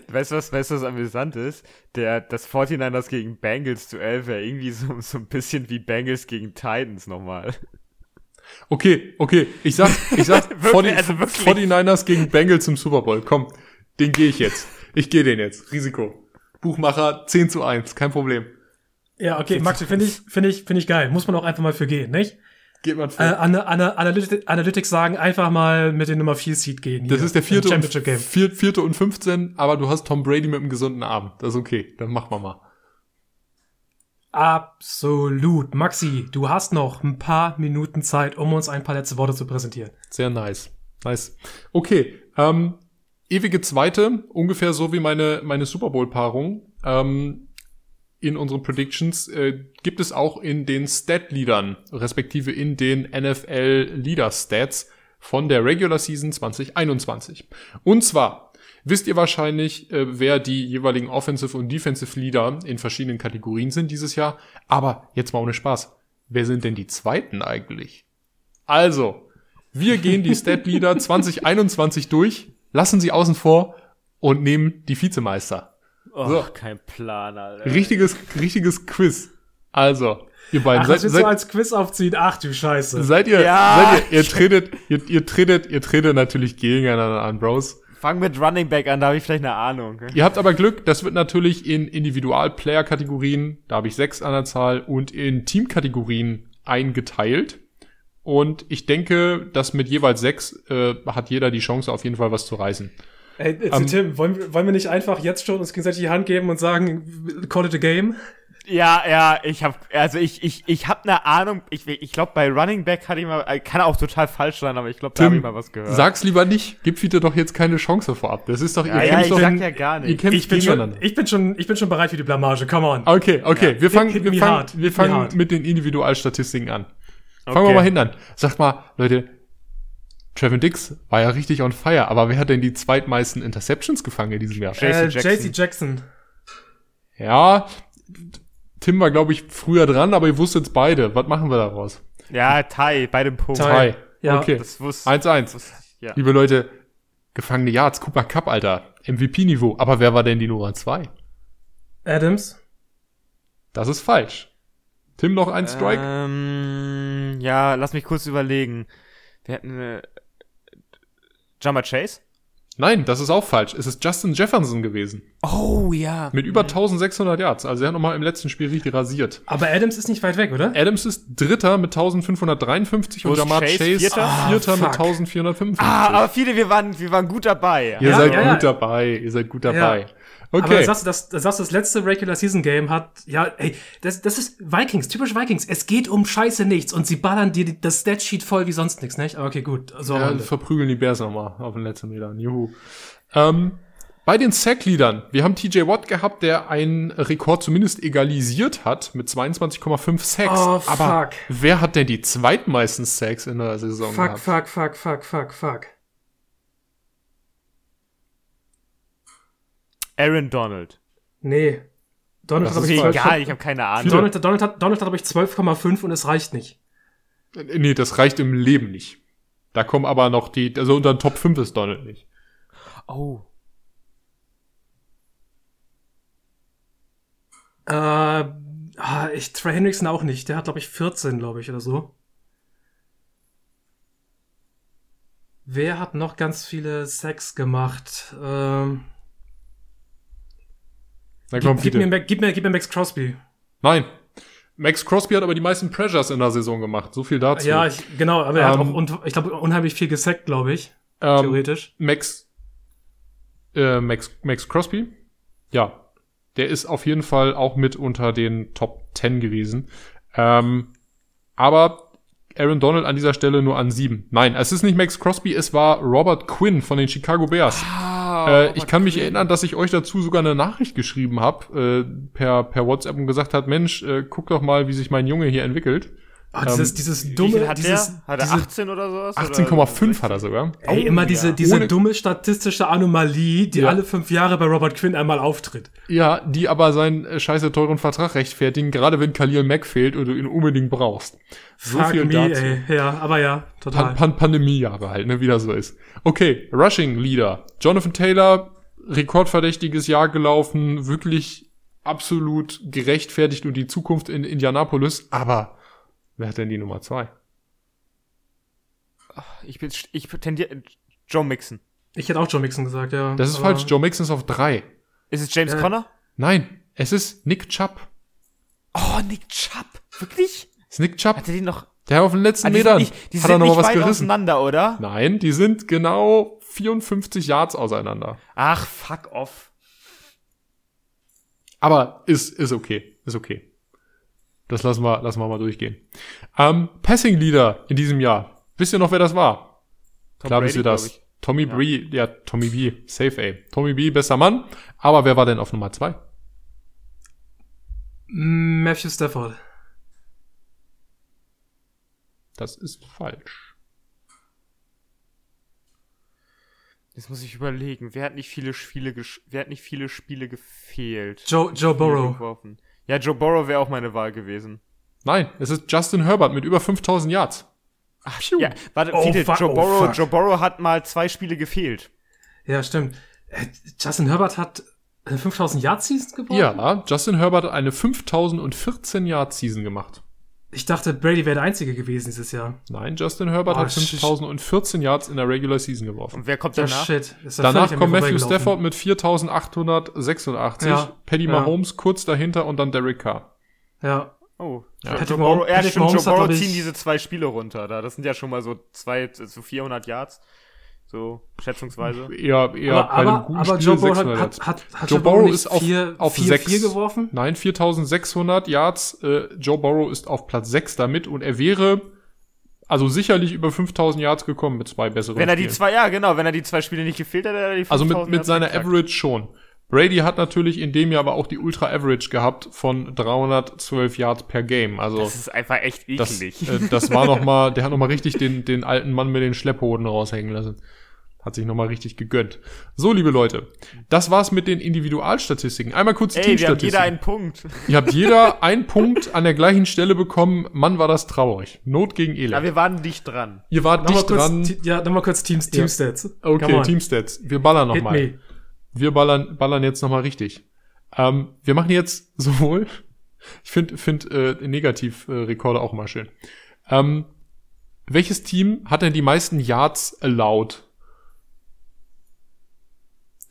Weißt du, was, weißt du, was amüsant ist? Der, das 49ers gegen Bengals Duell wäre irgendwie so, so ein bisschen wie Bengals gegen Titans nochmal. Okay, okay, ich sag, ich sag Wirklich, 40, also wirklich. 49ers gegen Bengals im Super Bowl. Komm, den gehe ich jetzt. Ich gehe den jetzt. Risiko. Buchmacher 10 zu 1, kein Problem. Ja, okay, Maxi, finde ich, finde ich, finde ich geil. Muss man auch einfach mal für gehen, nicht? Geht man vor. Äh, Ana, Ana, Analytics, Analytics sagen, einfach mal mit dem Nummer 4 Seed gehen. das ist der vierte Championship Game. vier, vierte und 15, aber du hast Tom Brady mit einem gesunden Arm. Das ist okay, dann machen wir mal. Absolut. Maxi, du hast noch ein paar Minuten Zeit, um uns ein paar letzte Worte zu präsentieren. Sehr nice. Nice. Okay, ähm, ewige Zweite, ungefähr so wie meine, meine Super Bowl-Paarung. Ähm, in unseren Predictions äh, gibt es auch in den Stat-Leadern, respektive in den NFL-Leader-Stats von der Regular Season 2021. Und zwar wisst ihr wahrscheinlich, äh, wer die jeweiligen Offensive und Defensive Leader in verschiedenen Kategorien sind dieses Jahr. Aber jetzt mal ohne Spaß. Wer sind denn die Zweiten eigentlich? Also, wir gehen die Stat Leader 2021 durch, lassen sie außen vor und nehmen die Vizemeister. Oh, So. kein Plan, Alter. Richtiges, richtiges Quiz. Also, ihr beiden Ach, seid, seid, als Quiz aufziehen? Ach du Scheiße. seid ihr, Ja. seid ihr, ihr tretet, ihr, ihr tretet, ihr tretet natürlich gegeneinander an, Bros. Fang mit Running Back an, da habe ich vielleicht eine Ahnung. Ihr habt aber Glück, das wird natürlich in Individual-Player-Kategorien, da habe ich sechs an der Zahl, und in Team-Kategorien eingeteilt. Und ich denke, dass mit jeweils sechs äh, hat jeder die Chance, auf jeden Fall was zu reißen. Ey, äh, Ähm, Tim, wollen, wir- wollen wir nicht einfach jetzt schon uns gegenseitig die Hand geben und sagen, call it a game? Ja, ja, ich habe also ich ich ich habe eine Ahnung, ich ich glaube bei Running Back hatte ich mal äh, kann auch total falsch sein, aber ich glaube da habe ich mal was gehört. sag's lieber nicht. Gib Fiete doch jetzt keine Chance vorab. Das ist doch, Ja, ihr ja, kämpft ich doch, sag ja gar nicht. ihr kämpft Ich bin, schon, ich, bin schon, ich bin schon bereit für die Blamage. Come on. Okay, okay, wir fangen, wir fangen, wir fangen mit den Individualstatistiken an. Fangen wir Okay. mal hin an. Sagt mal, Leute, Trevin Dix war ja richtig on fire, aber wer hat denn die zweitmeisten Interceptions gefangen in diesem Jahr? JC Äh, Jackson. JC Jackson. Ja, Tim war, glaube ich, früher dran, aber ihr wusstet es beide. Was machen wir daraus? Ja, Ty bei dem Punkt. Ty. Drei. Ja, okay. Das wusste 1-1. wusste ich, ja. Liebe Leute, gefangene Yards, Cooper Cup, Alter. MVP-Niveau. Aber wer war denn die Nummer zwei? Adams. Das ist falsch. Tim noch ein Strike? Ähm, ja, lass mich kurz überlegen. Wir hatten äh, Jumper Chase? Nein, das ist auch falsch. Es ist Justin Jefferson gewesen. Oh ja. Mit über 1600 Yards. Also er hat nochmal im letzten Spiel richtig rasiert. Aber Adams ist nicht weit weg, oder? Adams ist Dritter mit 1553 und Jamar Chase Chase, Vierter? Vierter, Ah, mit fuck. 1455. Ah, aber viele, wir waren, wir waren gut dabei. Ihr Ja, seid ja, ja. gut dabei. Ihr seid gut dabei. Aber Okay. dann sagst du, das, sagst du, das letzte Regular Season Game hat, ja, ey, das, das ist Vikings, typisch Vikings. Es geht um Scheiße nichts und sie ballern dir das Statsheet voll wie sonst nichts, nicht? Aber okay, gut. So, Ja, verprügeln die Bears nochmal auf den letzten Metern. Juhu. Ähm, bei den Sack-Leadern, wir haben TJ Watt gehabt, der einen Rekord zumindest egalisiert hat mit 22,5 Sacks. Oh, Aber fuck. wer hat denn die zweitmeisten Sacks in der Saison fuck, gehabt? fuck, fuck, fuck, fuck, fuck. Aaron Donald. Nee. Donald Das hat, ist falsch. egal, ich habe keine Ahnung. Donald, Donald hat, Donald hat, aber ich 12,5 und es reicht nicht. Nee, das reicht im Leben nicht. Da kommen aber noch die, also unter den Top 5 ist Donald nicht. Oh. Äh, ah, ich, Trey Hendrickson auch nicht. Der hat, glaube ich, 14, glaube ich, oder so. Wer hat noch ganz viele Sex gemacht? Ähm, Na komm, gib, gib, mir, gib, mir, gib mir Max Crosby. Nein. Max Crosby hat aber die meisten Pressures in der Saison gemacht. So viel dazu. Ja, ich, genau, aber er hat Ähm, auch, un, ich glaube, unheimlich viel gesackt, glaube ich. ähm, Theoretisch. Max, äh, Max, Max Crosby, ja, der ist auf jeden Fall auch mit unter den Top 10 gewesen. Ähm, aber Aaron Donald an dieser Stelle nur an sieben. Nein, es ist nicht Max Crosby, es war Robert Quinn von den Chicago Bears. Äh, ich kann mich erinnern, dass ich euch dazu sogar eine Nachricht geschrieben habe, äh, per, per WhatsApp und gesagt hat, Mensch, äh, guck doch mal, wie sich mein Junge hier entwickelt. Ah, dieses, ähm, dieses Wie dumme, viel hat dieses, der? Hat er diese, 18 oder sowas? 18,5 hat er sogar. Ey, immer diese, ja. diese Ohne- dumme statistische Anomalie, die Ja. alle fünf Jahre bei Robert Quinn einmal auftritt. Ja, die aber seinen äh, scheiße teuren Vertrag rechtfertigen, gerade wenn Khalil Mack fehlt und du ihn unbedingt brauchst. So Fuck viel me, dazu. ey. Ja, aber ja, total. Pan Pan Pandemiejahre halt, ne, wie das so ist. Okay, Rushing Leader. Jonathan Taylor, rekordverdächtiges Jahr gelaufen, wirklich absolut gerechtfertigt und die Zukunft in Indianapolis, aber wer hat denn die Nummer zwei? Ich, bin, ich tendiere. Joe Mixon. Ich hätte auch Joe Mixon gesagt, ja. Das ist aber- falsch, Joe Mixon ist auf drei. Ist es James Äh, Conner? Nein, es ist Nick Chubb. Oh, Nick Chubb. Wirklich? Ist Nick Chubb, Hat er den noch. der auf den letzten Ah, die Metern sind nicht, die hat sind er noch nicht was weit gerissen. auseinander, oder? Nein, die sind genau 54 Yards auseinander. Ach, fuck off. Aber ist, ist okay. Ist okay. Das lassen wir, lassen wir mal durchgehen. Ähm, Passing Leader in diesem Jahr. Wisst ihr noch, wer das war? Tom Klar Brady, wisst ihr das. Tommy Bree, ja, Tommy B, safe ey. Tommy B, bester Mann. Aber wer war denn auf Nummer zwei? Matthew Stafford. Das ist falsch. Jetzt muss ich überlegen. Wer hat nicht viele Spiele, wer hat nicht viele Spiele gefehlt? Joe, Joe Burrow. Geworfen? Ja, Joe Burrow wäre auch meine Wahl gewesen. Nein, es ist Justin Herbert mit über 5000 Yards. Ach, ja, warte, Oh, Fiete, fuck, Joe, oh, Burrow, fuck. Joe Burrow hat mal zwei Spiele gefehlt. Ja, stimmt. Äh, Justin Herbert hat eine 5000 Yard Season geworfen? Ja, Justin Herbert hat eine 5014 Yard Season gemacht. Ich dachte, Brady wäre der Einzige gewesen dieses Jahr. Nein, Justin Herbert Oh, hat shit. 5014 Yards in der Regular Season geworfen. Und wer kommt danach? shit. Ist ja Danach kommt Matthew. Stafford mit 4886, Ja, Paddy ja. Mahomes kurz dahinter und dann Derek Carr. Ja. Oh, Ja. Joe Patrick Mahomes- ja, Patrick Joe Mahomes hat, Burrow ziehen diese zwei Spiele runter. Da. Das sind ja schon mal so zwei, so 400 Yards. So, schätzungsweise. Eher, eher aber bei einem aber, guten aber Spiel Joe Burrow 600 hat, hat, hat, hat Joe Joe Burrow ist auf, vier, auf vier, sechs. vier geworfen? Nein, 4600 Yards. Äh, Joe Burrow ist auf Platz 6 damit und er wäre also sicherlich über 5000 Yards gekommen mit zwei besseren Wenn er die Spielen. zwei, ja genau, wenn er die zwei Spiele nicht gefehlt hätte, hätte er die Also mit, 5000 mit Yards seiner geknackt. Average schon. Brady hat natürlich in dem Jahr aber auch die Ultra Average gehabt von 312 Yards per Game. Also Das ist einfach echt das, eklig. äh, das war noch mal, der hat noch mal richtig den, den alten Mann mit den Schlepphoden raushängen lassen. Hat sich noch mal richtig gegönnt. So, liebe Leute, das war's mit den Individualstatistiken. Einmal kurz die Ey, wir haben Teamstatistiken. jeder einen Punkt. Ihr habt jeder einen Punkt an der gleichen Stelle bekommen. Mann, war das traurig. Not gegen Elend. Ja, wir waren dicht dran. Ihr wart Nochmal nicht kurz, dran. Ja, nochmal kurz Teams, Team Stats. Come Okay. Teamstats. Wir ballern noch Hit mal. me. Wir ballern, ballern jetzt noch mal richtig. Ähm, wir machen jetzt sowohl, ich finde find, äh, Negativ-Rekorde auch immer schön. Ähm, welches Team hat denn die meisten Yards allowed?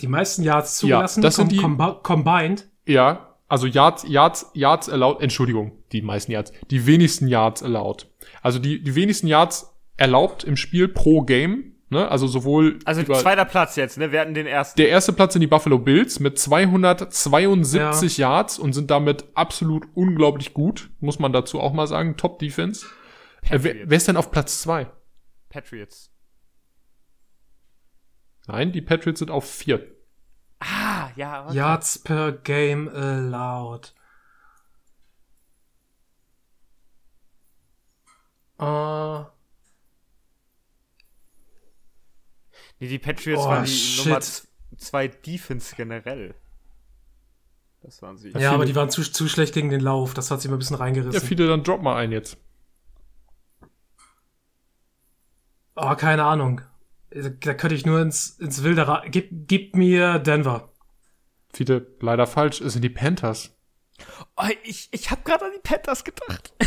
Die meisten Yards zugelassen, das sind die- combi- combined. Ja, also Yards, Yards, Yards allowed, Entschuldigung, die meisten Yards, die wenigsten Yards allowed. Also die, die wenigsten Yards erlaubt im Spiel pro Game, ne? Also sowohl Also über, zweiter Platz jetzt, ne? Wir hatten den ersten. der erste Platz sind die Buffalo Bills mit 272 Yards und sind damit absolut unglaublich gut, muss man dazu auch mal sagen, Top Defense. Äh, wer, wer ist denn auf Platz zwei? Patriots. Nein, die Patriots sind auf vier. Ah, ja. warte. Yards per Game allowed. Äh, Nee, die Patriots Oh, waren die shit. Nummer z- zwei Defense generell. Das waren sie. ja, viele- aber die waren zu, zu schlecht gegen den Lauf. Das hat sie mal ein bisschen Ja, reingerissen. viele, dann drop mal ein jetzt. oh, keine Ahnung. Da könnte ich nur ins, ins Wilde ra gib, gib mir Denver. Viele leider falsch, es sind die Panthers. Oh, ich ich habe gerade an die Panthers gedacht.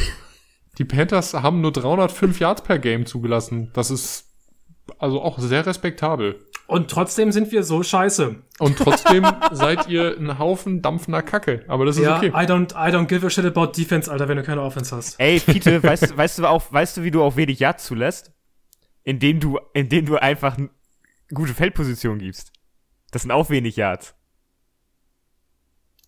Die Panthers haben nur 305 Yards per Game zugelassen. Das ist also auch sehr respektabel. Und trotzdem sind wir so scheiße. Und trotzdem seid ihr ein Haufen dampfender Kacke. Aber das ist Ja, okay. I don't, I don't give a shit about defense, Alter, wenn du keine Offense hast. Ey, Fiete, weißt, weißt du auch, weißt du, wie du auch wenig Yards zulässt? Indem du, indem du einfach eine gute Feldposition gibst. Das sind auch wenig Yards.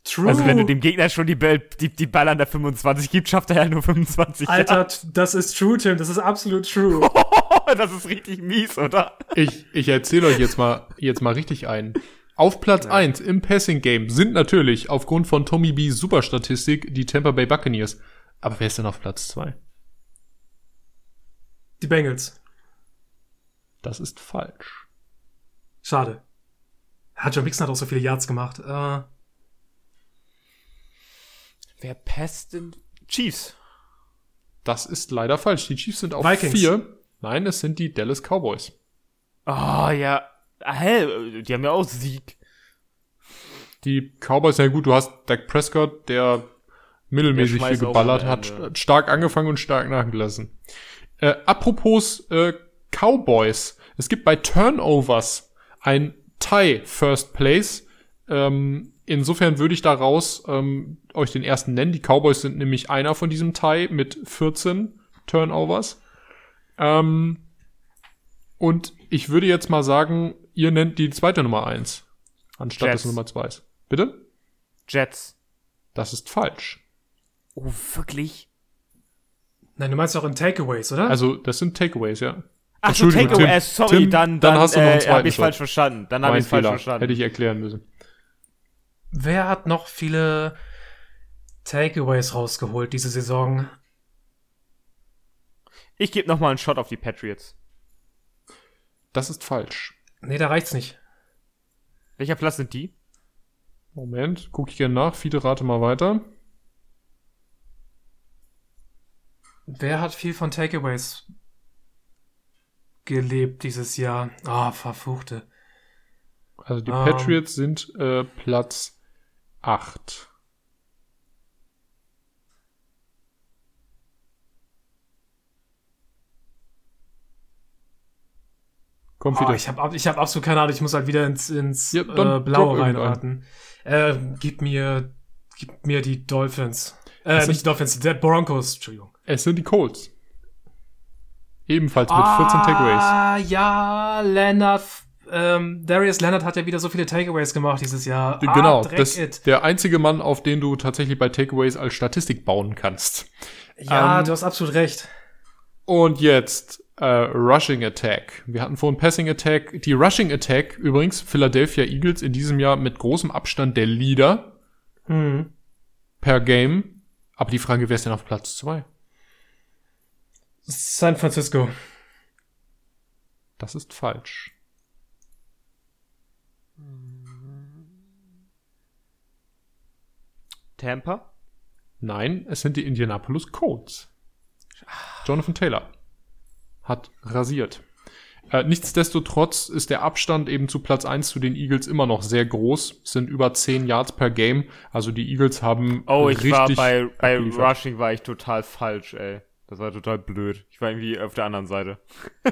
True. Also wenn du dem Gegner schon die, Ball, die, die Ball an der 25 gibst, schafft er ja nur 25 Alter, das ist true, Tim. Das ist absolut true. Yards. Das ist richtig mies, oder? Ich, ich erzähle euch jetzt mal, jetzt mal richtig ein. Auf Platz eins im Passing Game sind natürlich aufgrund von Tommy B's Superstatistik die Tampa Bay Buccaneers. Aber wer ist denn auf Platz zwei? Die Bengals. Das ist falsch. Schade. Hat Joe Mixon hat auch so viele Yards gemacht. Äh, Wer passt denn? Chiefs. Das ist leider falsch. Die Chiefs sind auf Vikings. vier. Nein, es sind die Dallas Cowboys. Oh, ja. Hä? Die haben ja auch Sieg. Die Cowboys, ja gut, du hast Dak Prescott, der mittelmäßig Der viel geballert hat, stark angefangen und stark nachgelassen. Äh, apropos äh, Cowboys. Es gibt bei Turnovers ein Tie First Place. Ähm, insofern würde ich daraus ähm, euch den ersten nennen. Die Cowboys sind nämlich einer von diesem Tie mit 14 Turnovers. Ähm, und ich würde jetzt mal sagen, ihr nennt die zweite Nummer eins anstatt Jets. des Nummer zwei. Bitte? Jets. Das ist falsch. Oh, wirklich? nein, du meinst doch in Takeaways, oder? Also, das sind Takeaways, ja. Ach so, Tim. äh, sorry, Tim, dann, dann dann, hast du noch einen äh, zweiten hab ich Shot. falsch verstanden. Dann habe ich falsch verstanden. Hätte ich erklären müssen. Wer hat noch viele Takeaways rausgeholt diese Saison? Ich gebe noch mal einen Shot auf die Patriots. Das ist falsch. Nee, da reicht's nicht. Welcher Platz sind die? Moment, gucke ich gerne nach. Fiete, rate mal weiter. Wer hat viel von Takeaways gelebt dieses Jahr? Ah, verfluchte. Also die Ähm. Patriots sind äh, Platz 8. Komm, Oh, Fiete. ich habe ich hab absolut keine Ahnung. Ich muss halt wieder ins, ins Ja, äh, Blaue reinraten. Äh, gib mir, gib mir die Dolphins. Äh, sind- nicht die Dolphins, die Broncos, Entschuldigung. es sind die Colts. Ebenfalls mit 14 Takeaways. Ah, ja, Leonard, ähm, Darius Leonard hat ja wieder so viele Takeaways gemacht dieses Jahr. Ah, Genau, das it. der einzige Mann, auf den du tatsächlich bei Takeaways als Statistik bauen kannst. Ja, ähm, du hast absolut recht. Und jetzt äh, Rushing Attack. Wir hatten vorhin Passing Attack. Die Rushing Attack übrigens Philadelphia Eagles in diesem Jahr mit großem Abstand der Leader Hm. per Game. Aber die Frage, wer ist denn auf Platz zwei? San Francisco. Das ist falsch. Tampa? Nein, es sind die Indianapolis Colts. Jonathan Taylor hat rasiert. Äh, nichtsdestotrotz ist der Abstand eben zu Platz 1 zu den Eagles immer noch sehr groß. Es sind über 10 Yards per Game. Also die Eagles haben Oh, ich war bei, bei. Rushing war ich total falsch, ey. Das war total blöd. Ich war irgendwie auf der anderen Seite.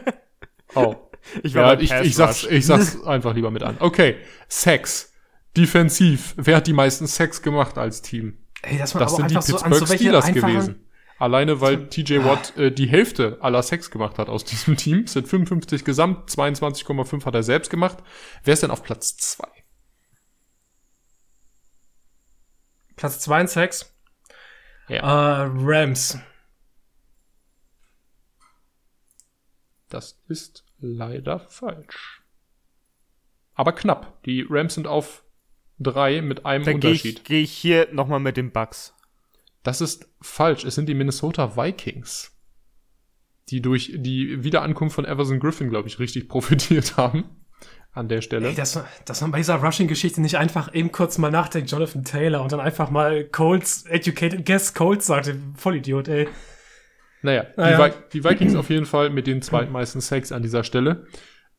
Oh. Ich war Ja, bei ich, ich, sag's, Rush. ich sag's einfach lieber mit an. Okay, Sex. Defensiv. Wer hat die meisten Sex gemacht als Team? Ey, Das aber sind die so Pittsburgh so welche Steelers gewesen. Alleine weil TJ Watt äh, die Hälfte aller Sex gemacht hat aus diesem Team. Es sind 55 gesamt, 22,5 hat er selbst gemacht. Wer ist denn auf Platz 2? Platz 2 in Sex. Ja. Äh, Rams. Das ist leider falsch. Aber knapp. Die Rams sind auf 3 mit einem Dann gehe Unterschied. ich, geh ich hier nochmal mit den Bucks. Das ist falsch. Es sind die Minnesota Vikings, die durch die Wiederankunft von Everson Griffin, glaube ich, richtig profitiert haben. An der Stelle. Ey, dass, man- dass man bei dieser Rushing-Geschichte nicht einfach eben kurz mal nachdenkt, Jonathan Taylor, und dann einfach mal Colts, Educated Guess Colts sagt. Vollidiot, ey. Naja, Naja. Die, Vi die Vikings auf jeden Fall mit den zweitmeisten Sacks an dieser Stelle.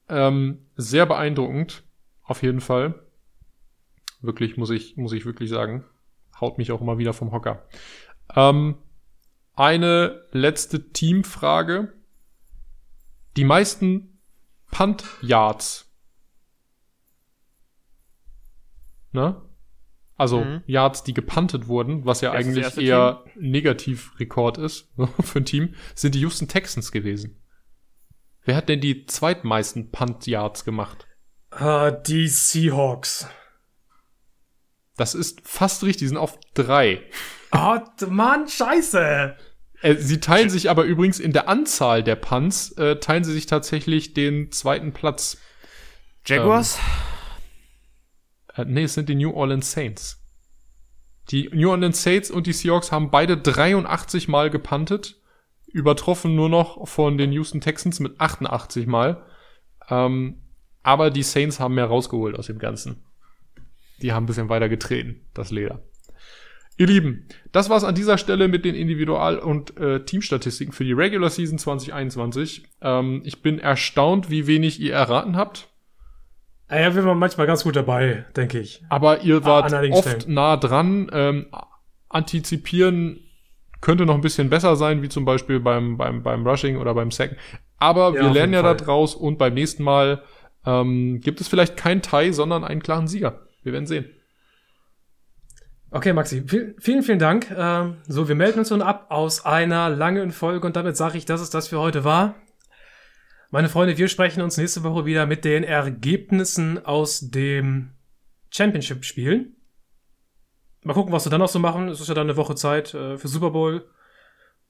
Ähm, sehr beeindruckend, auf jeden Fall. Wirklich, muss ich, muss ich wirklich sagen. Haut mich auch immer wieder vom Hocker. Ähm, eine letzte Teamfrage. Die meisten Punt Yards. Ne? Also Mhm. Yards, die gepuntet wurden, was ja das eigentlich eher Negativrekord ist für ein Team, sind die Houston Texans gewesen. Wer hat denn die zweitmeisten Punt Yards gemacht? Ah, die Seahawks. Das ist fast richtig, die sind auf drei. Oh, Mann, scheiße. Äh, sie teilen sich aber übrigens in der Anzahl der Punts, äh, teilen sie sich tatsächlich den zweiten Platz. Jaguars? Äh, nee, es sind die New Orleans Saints. Die New Orleans Saints und die Seahawks haben beide 83 Mal gepuntet, übertroffen nur noch von den Houston Texans mit 88 Mal. Ähm, aber die Saints haben mehr rausgeholt aus dem Ganzen. Die haben ein bisschen weiter getreten, das Leder. Ihr Lieben, das war's an dieser Stelle mit den Individual- und äh, Teamstatistiken für die Regular Season 2021. Ähm, ich bin erstaunt, wie wenig ihr erraten habt. Ah Ja, wir waren manchmal ganz gut dabei, denke ich. Aber ihr wart oft Stellen. nah dran. Ähm, antizipieren könnte noch ein bisschen besser sein, wie zum Beispiel beim, beim, beim Rushing oder beim Sacken. Aber Ja, wir lernen ja jeden da Fall. draus und beim nächsten Mal ähm, gibt es vielleicht kein Tie, sondern einen klaren Sieger. Wir werden sehen. Okay, Maxi, viel, vielen, vielen Dank. Ähm, so, wir melden uns nun ab aus einer langen Folge und damit sage ich, dass es das für heute war. Meine Freunde, wir sprechen uns nächste Woche wieder mit den Ergebnissen aus dem Championship-Spiel. Mal gucken, was wir dann noch so machen. Es ist ja dann eine Woche Zeit äh, für Super Bowl.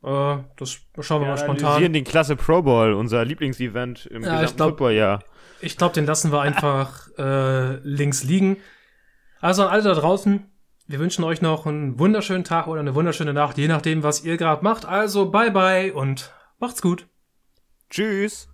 Äh, das schauen wir mal analysieren spontan. den Klasse Pro Bowl, unser Lieblingsevent im Ja, gesamten Footballjahr. Ich glaube, den lassen wir einfach äh, links liegen. Also an alle da draußen, wir wünschen euch noch einen wunderschönen Tag oder eine wunderschöne Nacht, je nachdem, was ihr gerade macht. Also bye bye und macht's gut. Tschüss.